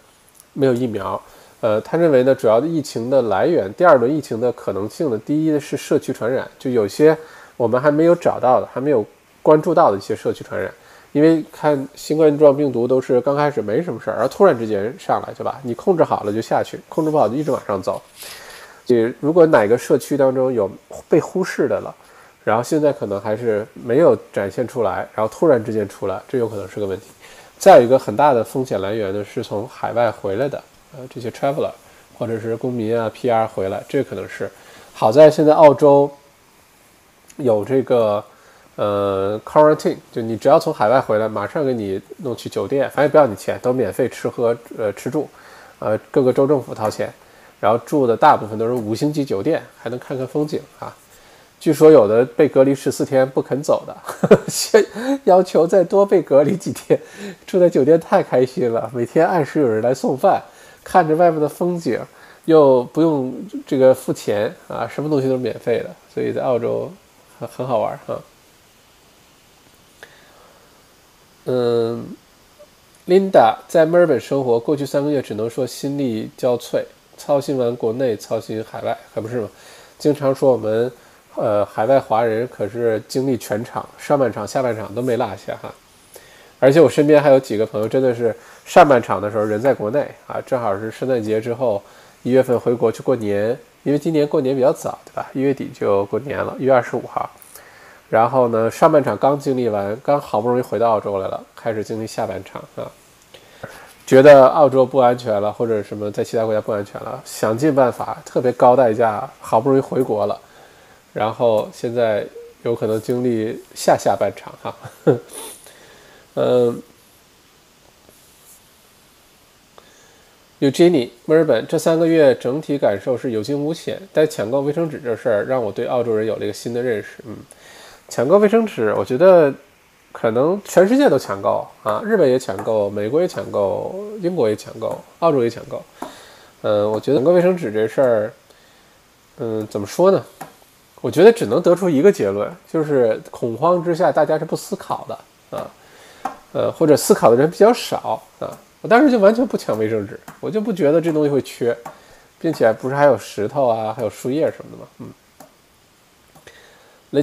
没有疫苗，呃，他认为呢主要的疫情的来源，第二轮疫情的可能性呢，第一是社区传染，就有些我们还没有找到的，还没有。关注到的一些社区传染，因为看新冠状病毒都是刚开始没什么事儿，然后突然之间上来，对吧？你控制好了就下去，控制不好就一直往上走。就如果哪个社区当中有被忽视的了，然后现在可能还是没有展现出来，然后突然之间出来，这有可能是个问题。再有一个很大的风险来源呢，是从海外回来的，呃，这些 traveler 或者是公民啊 PR 回来，这可能是。好在现在澳洲有这个。呃，quarantine 就你只要从海外回来，马上给你弄去酒店，反正不要你钱，都免费吃喝呃吃住，呃各个州政府掏钱，然后住的大部分都是五星级酒店，还能看看风景啊。据说有的被隔离十四天不肯走的，要求再多被隔离几天，住在酒店太开心了，每天按时有人来送饭，看着外面的风景，又不用这个付钱啊，什么东西都是免费的，所以在澳洲很很好玩哈。嗯，Linda 在墨尔本生活，过去三个月只能说心力交瘁，操心完国内，操心海外，可不是吗？经常说我们，呃，海外华人可是经历全场，上半场、下半场都没落下哈。而且我身边还有几个朋友，真的是上半场的时候人在国内啊，正好是圣诞节之后一月份回国去过年，因为今年过年比较早，对吧？一月底就过年了，一月二十五号。然后呢，上半场刚经历完，刚好不容易回到澳洲来了，开始经历下半场啊，觉得澳洲不安全了，或者什么在其他国家不安全了，想尽办法，特别高代价，好不容易回国了，然后现在有可能经历下下半场哈，嗯，Eugenie，墨尔本这三个月整体感受是有惊无险，但抢购卫生纸这事儿让我对澳洲人有了一个新的认识，嗯。抢购卫生纸，我觉得可能全世界都抢购啊，日本也抢购，美国也抢购，英国也抢购，澳洲也抢购。嗯，我觉得整个卫生纸这事儿，嗯，怎么说呢？我觉得只能得出一个结论，就是恐慌之下大家是不思考的啊，呃，或者思考的人比较少啊。我当时就完全不抢卫生纸，我就不觉得这东西会缺，并且不是还有石头啊，还有树叶什么的吗？嗯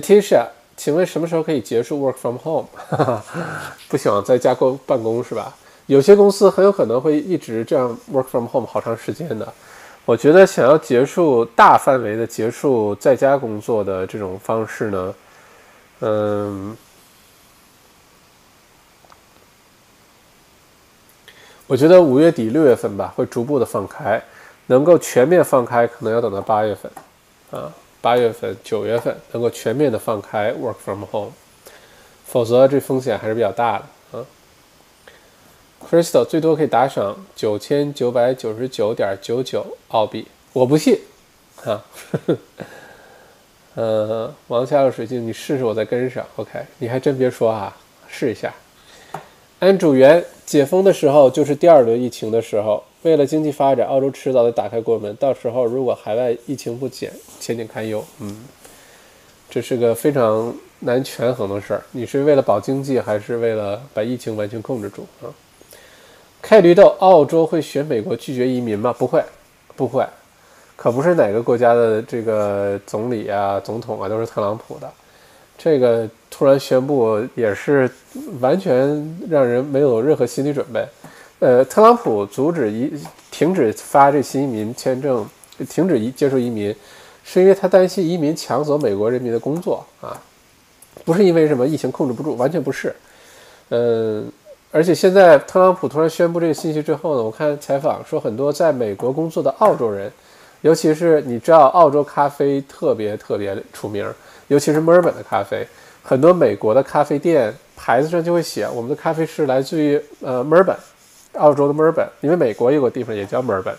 ，Letitia。请问什么时候可以结束 work from home？不想在家过办公是吧？有些公司很有可能会一直这样 work from home 好长时间的。我觉得想要结束大范围的结束在家工作的这种方式呢，嗯，我觉得五月底六月份吧会逐步的放开，能够全面放开可能要等到八月份，啊。八月份、九月份能够全面的放开 work from home，否则这风险还是比较大的啊。Crystal 最多可以打赏九千九百九十九点九九澳币，我不信啊。呃，王下的水晶，你试试我再跟上，OK？你还真别说啊，试一下。安主元解封的时候就是第二轮疫情的时候。为了经济发展，澳洲迟早得打开国门。到时候如果海外疫情不减，前景堪忧。嗯，这是个非常难权衡的事儿。你是为了保经济，还是为了把疫情完全控制住啊？开驴豆，澳洲会选美国拒绝移民吗？不会，不会，可不是哪个国家的这个总理啊、总统啊都是特朗普的。这个突然宣布也是完全让人没有任何心理准备。呃，特朗普阻止移停止发这新移民签证，停止移接受移民，是因为他担心移民抢走美国人民的工作啊，不是因为什么疫情控制不住，完全不是。嗯，而且现在特朗普突然宣布这个信息之后呢，我看采访说很多在美国工作的澳洲人，尤其是你知道澳洲咖啡特别特别出名，尤其是墨尔本的咖啡，很多美国的咖啡店牌子上就会写我们的咖啡是来自于呃墨尔本，澳洲的墨尔本，因为美国有个地方也叫墨尔本，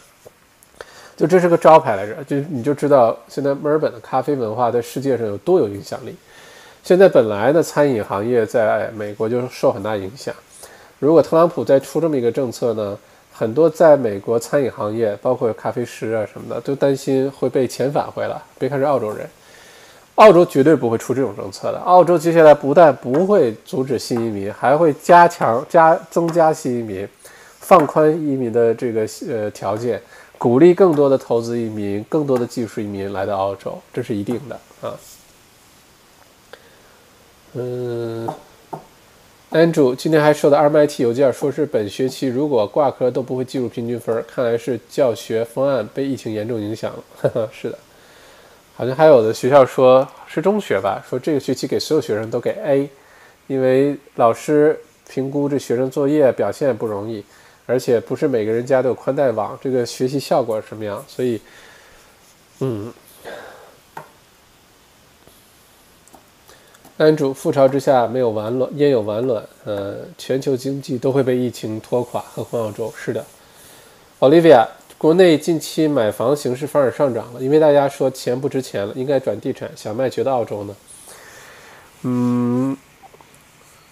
就这是个招牌来着，就你就知道现在墨尔本的咖啡文化在世界上有多有影响力。现在本来的餐饮行业在美国就受很大影响，如果特朗普再出这么一个政策呢，很多在美国餐饮行业，包括咖啡师啊什么的，都担心会被遣返回来。别看是澳洲人。澳洲绝对不会出这种政策的。澳洲接下来不但不会阻止新移民，还会加强、加增加新移民，放宽移民的这个呃条件，鼓励更多的投资移民、更多的技术移民来到澳洲，这是一定的啊。嗯，Andrew 今天还收到 MIT 邮件，说是本学期如果挂科都不会计入平均分，看来是教学方案被疫情严重影响了。是的。好像还有的学校说是中学吧，说这个学期给所有学生都给 A，因为老师评估这学生作业表现不容易，而且不是每个人家都有宽带网，这个学习效果什么样？所以，嗯，安主覆巢之下没有完卵，焉有完卵？呃，全球经济都会被疫情拖垮，何况澳洲？是的，Olivia。国内近期买房形势反而上涨了，因为大家说钱不值钱了，应该转地产。想卖，觉得澳洲呢？嗯，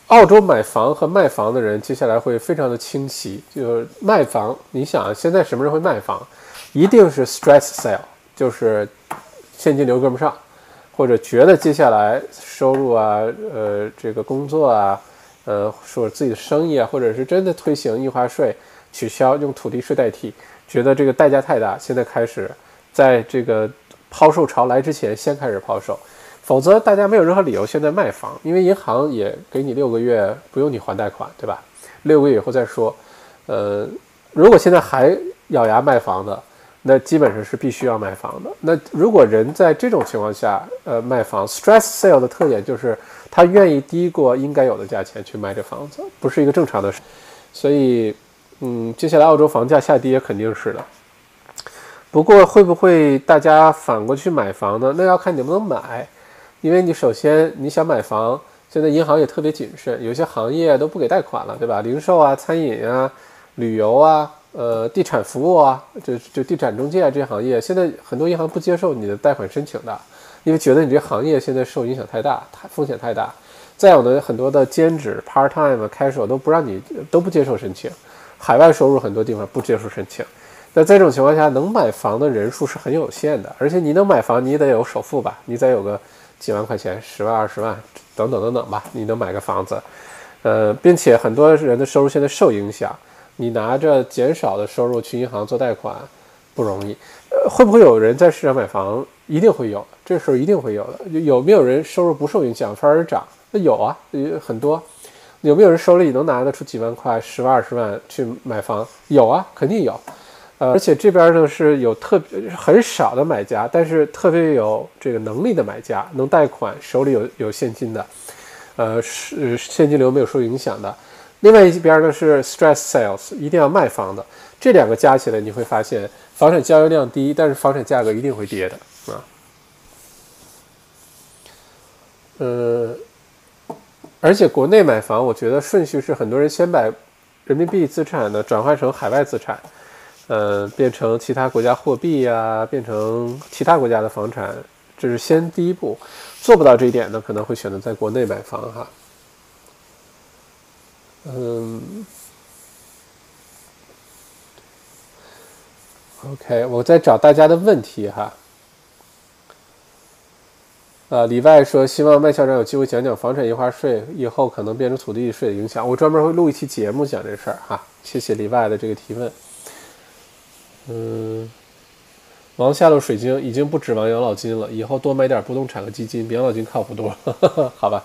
澳洲买房和卖房的人接下来会非常的清晰。就是卖房，你想现在什么人会卖房？一定是 stress sale，就是现金流跟不上，或者觉得接下来收入啊，呃，这个工作啊，呃，说自己的生意啊，或者是真的推行印花税取消，用土地税代替。觉得这个代价太大，现在开始，在这个抛售潮来之前先开始抛售，否则大家没有任何理由现在卖房，因为银行也给你六个月不用你还贷款，对吧？六个月以后再说。呃，如果现在还咬牙卖房的，那基本上是必须要卖房的。那如果人在这种情况下，呃，卖房，stress sale 的特点就是他愿意低过应该有的价钱去卖这房子，不是一个正常的事，所以。嗯，接下来澳洲房价下跌肯定是的，不过会不会大家反过去买房呢？那要看你能不能买，因为你首先你想买房，现在银行也特别谨慎，有些行业都不给贷款了，对吧？零售啊、餐饮啊、旅游啊、呃、地产服务啊，就就地产中介啊这些行业，现在很多银行不接受你的贷款申请的，因为觉得你这行业现在受影响太大，太风险太大。再有呢，很多的兼职 part time 开手都不让你都不接受申请。海外收入很多地方不接受申请，那在这种情况下，能买房的人数是很有限的。而且你能买房，你也得有首付吧？你得有个几万块钱，十万、二十万，等等等等吧，你能买个房子。呃，并且很多人的收入现在受影响，你拿着减少的收入去银行做贷款不容易。呃，会不会有人在市场买房？一定会有，这时候一定会有的。有没有人收入不受影响反而涨？那有啊，很多。有没有人手里能拿得出几万块、十万、二十万去买房？有啊，肯定有。呃，而且这边呢是有特别很少的买家，但是特别有这个能力的买家，能贷款，手里有有现金的，呃，是现金流没有受影响的。另外一边呢是 stress sales，一定要卖房的。这两个加起来，你会发现房产交易量低，但是房产价格一定会跌的啊。呃。而且国内买房，我觉得顺序是很多人先把人民币资产呢转换成海外资产，呃，变成其他国家货币呀，变成其他国家的房产，这是先第一步。做不到这一点呢，可能会选择在国内买房哈。嗯，OK，我在找大家的问题哈。呃，里外说希望麦校长有机会讲讲房产印花税以后可能变成土地税的影响。我专门会录一期节目讲这事儿哈。谢谢里外的这个提问。嗯，王下路水晶已经不指望养老金了，以后多买点不动产和基金，比养老金靠谱多了。好吧，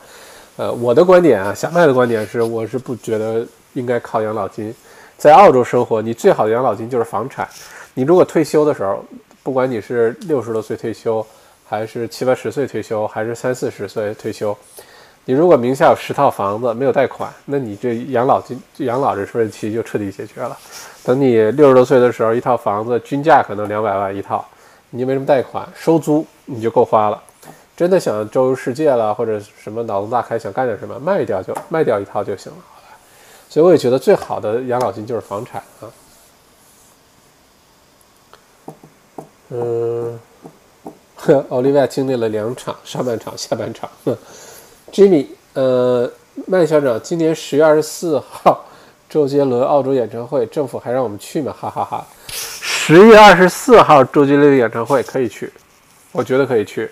呃，我的观点啊，小麦的观点是，我是不觉得应该靠养老金。在澳洲生活，你最好的养老金就是房产。你如果退休的时候，不管你是六十多岁退休。还是七八十岁退休，还是三四十岁退休？你如果名下有十套房子，没有贷款，那你这养老金、养老这问题就彻底解决了。等你六十多岁的时候，一套房子均价可能两百万一套，你没什么贷款，收租你就够花了。真的想周游世界了，或者什么脑洞大开想干点什么，卖掉就卖掉一套就行了，好吧？所以我也觉得最好的养老金就是房产啊。嗯，奥利维亚经历了两场上半场、下半场。Jimmy，呃，麦校长，今年十月二十四号，周杰伦澳洲演唱会，政府还让我们去吗？哈哈哈。十月二十四号，周杰伦演唱会可以去，我觉得可以去。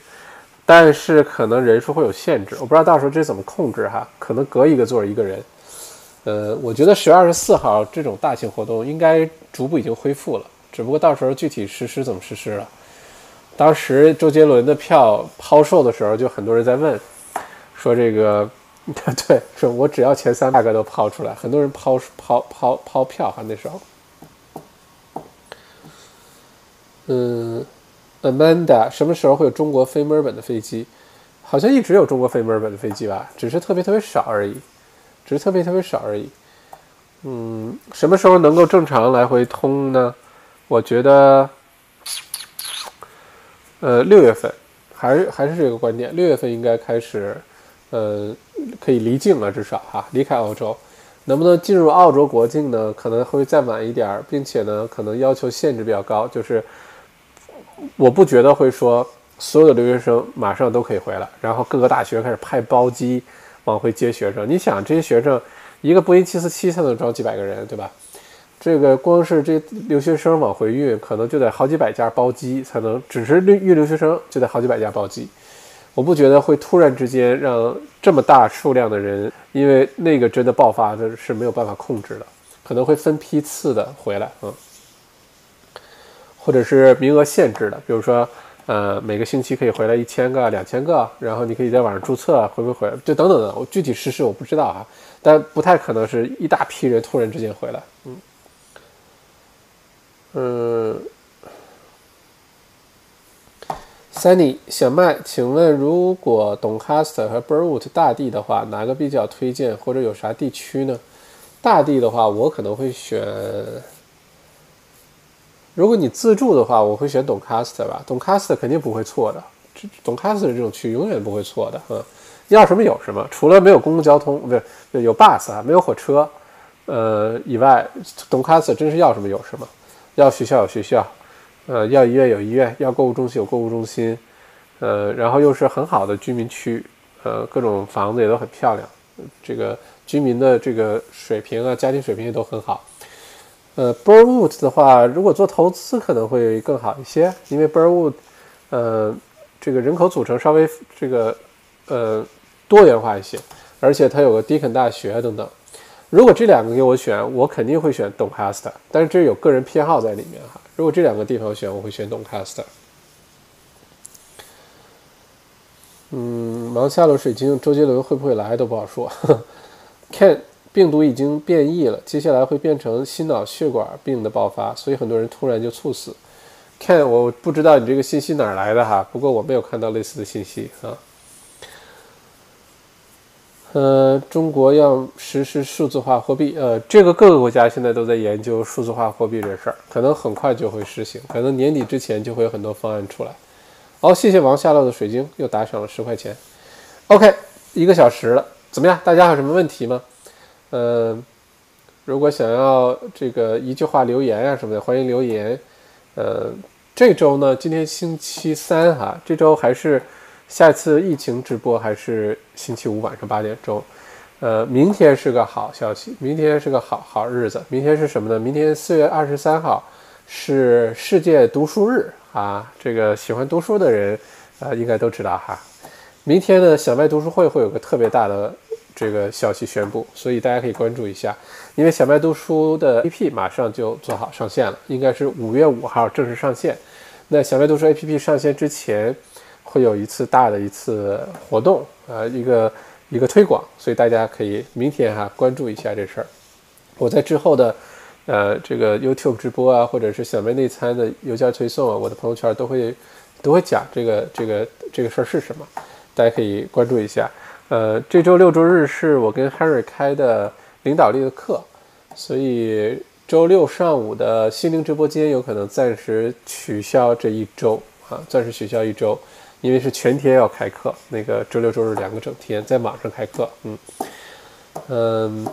但是可能人数会有限制，我不知道到时候这怎么控制哈，可能隔一个座一个人。呃，我觉得十月二十四号这种大型活动应该逐步已经恢复了，只不过到时候具体实施怎么实施了。当时周杰伦的票抛售的时候，就很多人在问，说这个，对，说我只要前三百个都抛出来，很多人抛抛抛抛票哈那时候。嗯。Amanda，什么时候会有中国飞墨尔本的飞机？好像一直有中国飞墨尔本的飞机吧，只是特别特别少而已，只是特别特别少而已。嗯，什么时候能够正常来回通呢？我觉得，呃，六月份，还是还是这个观点，六月份应该开始，呃，可以离境了，至少哈，离开澳洲。能不能进入澳洲国境呢？可能会再晚一点儿，并且呢，可能要求限制比较高，就是。我不觉得会说所有的留学生马上都可以回来，然后各个大学开始派包机往回接学生。你想，这些学生一个波音七四七才能装几百个人，对吧？这个光是这留学生往回运，可能就得好几百架包机才能，只是运运留学生就得好几百架包机。我不觉得会突然之间让这么大数量的人，因为那个真的爆发的是没有办法控制的，可能会分批次的回来，嗯。或者是名额限制的，比如说，呃，每个星期可以回来一千个、两千个，然后你可以在网上注册，回不回？就等等的，我具体实施我不知道啊，但不太可能是一大批人突然之间回来。嗯，嗯，Sunny 小麦，请问如果 Doncaster 和 Burwood 大地的话，哪个比较推荐，或者有啥地区呢？大地的话，我可能会选。如果你自助的话，我会选 Doncaster 吧，Doncaster 肯定不会错的。这 Doncaster 这种区永远不会错的，嗯，要什么有什么，除了没有公共交通，不是有 bus 啊，没有火车，呃以外，Doncaster 真是要什么有什么，要学校有学校，呃，要医院有医院，要购物中心有购物中心，呃，然后又是很好的居民区，呃，各种房子也都很漂亮，这个居民的这个水平啊，家庭水平也都很好。呃，Burwood 的话，如果做投资可能会更好一些，因为 Burwood，呃，这个人口组成稍微这个呃多元化一些，而且它有个 Deakin 大学等等。如果这两个给我选，我肯定会选 Doncaster，但是这有个人偏好在里面哈。如果这两个地方选，我会选 Doncaster。嗯，芒夏洛水晶，周杰伦会不会来都不好说。Ken。病毒已经变异了，接下来会变成心脑血管病的爆发，所以很多人突然就猝死。看，我不知道你这个信息哪来的哈，不过我没有看到类似的信息啊。呃，中国要实施数字化货币，呃，这个各个国家现在都在研究数字化货币这事儿，可能很快就会实行，可能年底之前就会有很多方案出来。好，谢谢王夏乐的水晶又打赏了十块钱。OK，一个小时了，怎么样？大家有什么问题吗？呃，如果想要这个一句话留言啊什么的，欢迎留言。呃，这周呢，今天星期三哈，这周还是下次疫情直播还是星期五晚上八点钟。呃，明天是个好消息，明天是个好好日子。明天是什么呢？明天四月二十三号是世界读书日啊。这个喜欢读书的人啊，应该都知道哈。明天呢，小麦读书会会有个特别大的。这个消息宣布，所以大家可以关注一下，因为小麦读书的 APP 马上就做好上线了，应该是五月五号正式上线。那小麦读书 APP 上线之前，会有一次大的一次活动，呃，一个一个推广，所以大家可以明天哈关注一下这事儿。我在之后的呃这个 YouTube 直播啊，或者是小妹内参的邮件推送啊，我的朋友圈都会都会讲这个这个这个事儿是什么，大家可以关注一下。呃，这周六周日是我跟 Harry 开的领导力的课，所以周六上午的心灵直播间有可能暂时取消这一周啊，暂时取消一周。因为是全天要开课，那个周六周日两个整天在网上开课，嗯嗯，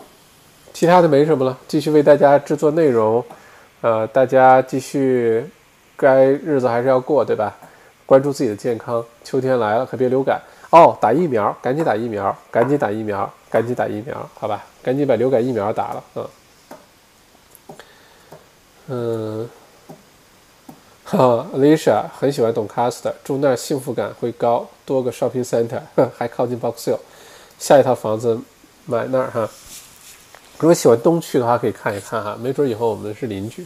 其他的没什么了，继续为大家制作内容，呃，大家继续，该日子还是要过，对吧？关注自己的健康，秋天来了可别流感哦，打疫苗，赶紧打疫苗，赶紧打疫苗，赶紧打疫苗，好吧，赶紧把流感疫苗打了，嗯嗯。哈，Alicia 很喜欢 Doncaster，住那儿幸福感会高，多个 shopping center，还靠近 Box Hill，下一套房子买那儿哈。如果喜欢东区的话，可以看一看哈，没准以后我们是邻居。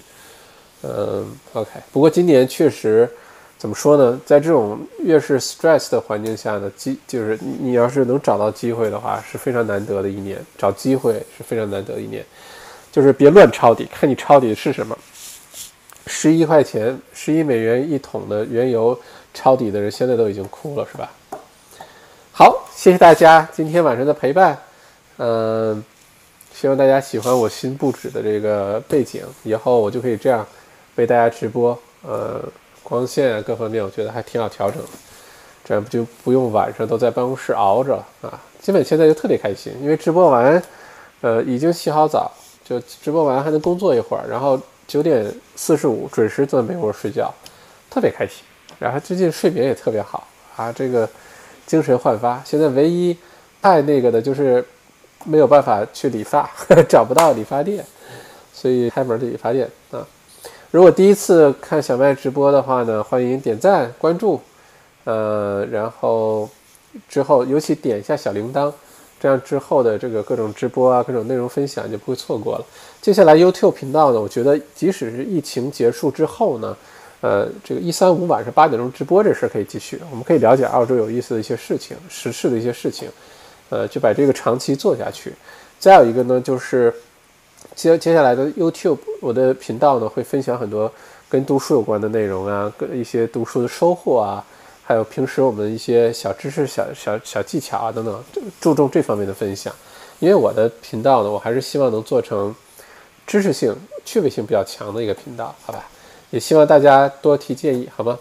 嗯，OK。不过今年确实怎么说呢，在这种越是 stress 的环境下呢，机就是你要是能找到机会的话，是非常难得的一年。找机会是非常难得一年，就是别乱抄底，看你抄底的是什么。十一块钱，十一美元一桶的原油抄底的人，现在都已经哭了，是吧？好，谢谢大家今天晚上的陪伴。嗯，希望大家喜欢我新布置的这个背景，以后我就可以这样为大家直播。呃，光线啊各方面，我觉得还挺好调整的，这样就不用晚上都在办公室熬着了啊？基本现在就特别开心，因为直播完，呃，已经洗好澡，就直播完还能工作一会儿，然后。九点四十五准时坐在被窝睡觉，特别开心。然后最近睡眠也特别好啊，这个精神焕发。现在唯一太那个的就是没有办法去理发，找不到理发店，所以开门的理发店啊。如果第一次看小麦直播的话呢，欢迎点赞关注，呃，然后之后尤其点一下小铃铛。这样之后的这个各种直播啊，各种内容分享就不会错过了。接下来 YouTube 频道呢，我觉得即使是疫情结束之后呢，呃，这个一三五晚上八点钟直播这事儿可以继续，我们可以了解澳洲有意思的一些事情、时事的一些事情，呃，就把这个长期做下去。再有一个呢，就是接接下来的 YouTube 我的频道呢，会分享很多跟读书有关的内容啊，跟一些读书的收获啊。还有平时我们一些小知识、小小小技巧啊等等，注重这方面的分享。因为我的频道呢，我还是希望能做成知识性、趣味性比较强的一个频道，好吧？也希望大家多提建议，好吗？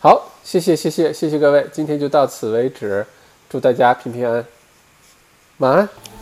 好，谢谢谢谢谢谢各位，今天就到此为止，祝大家平平安安，晚安。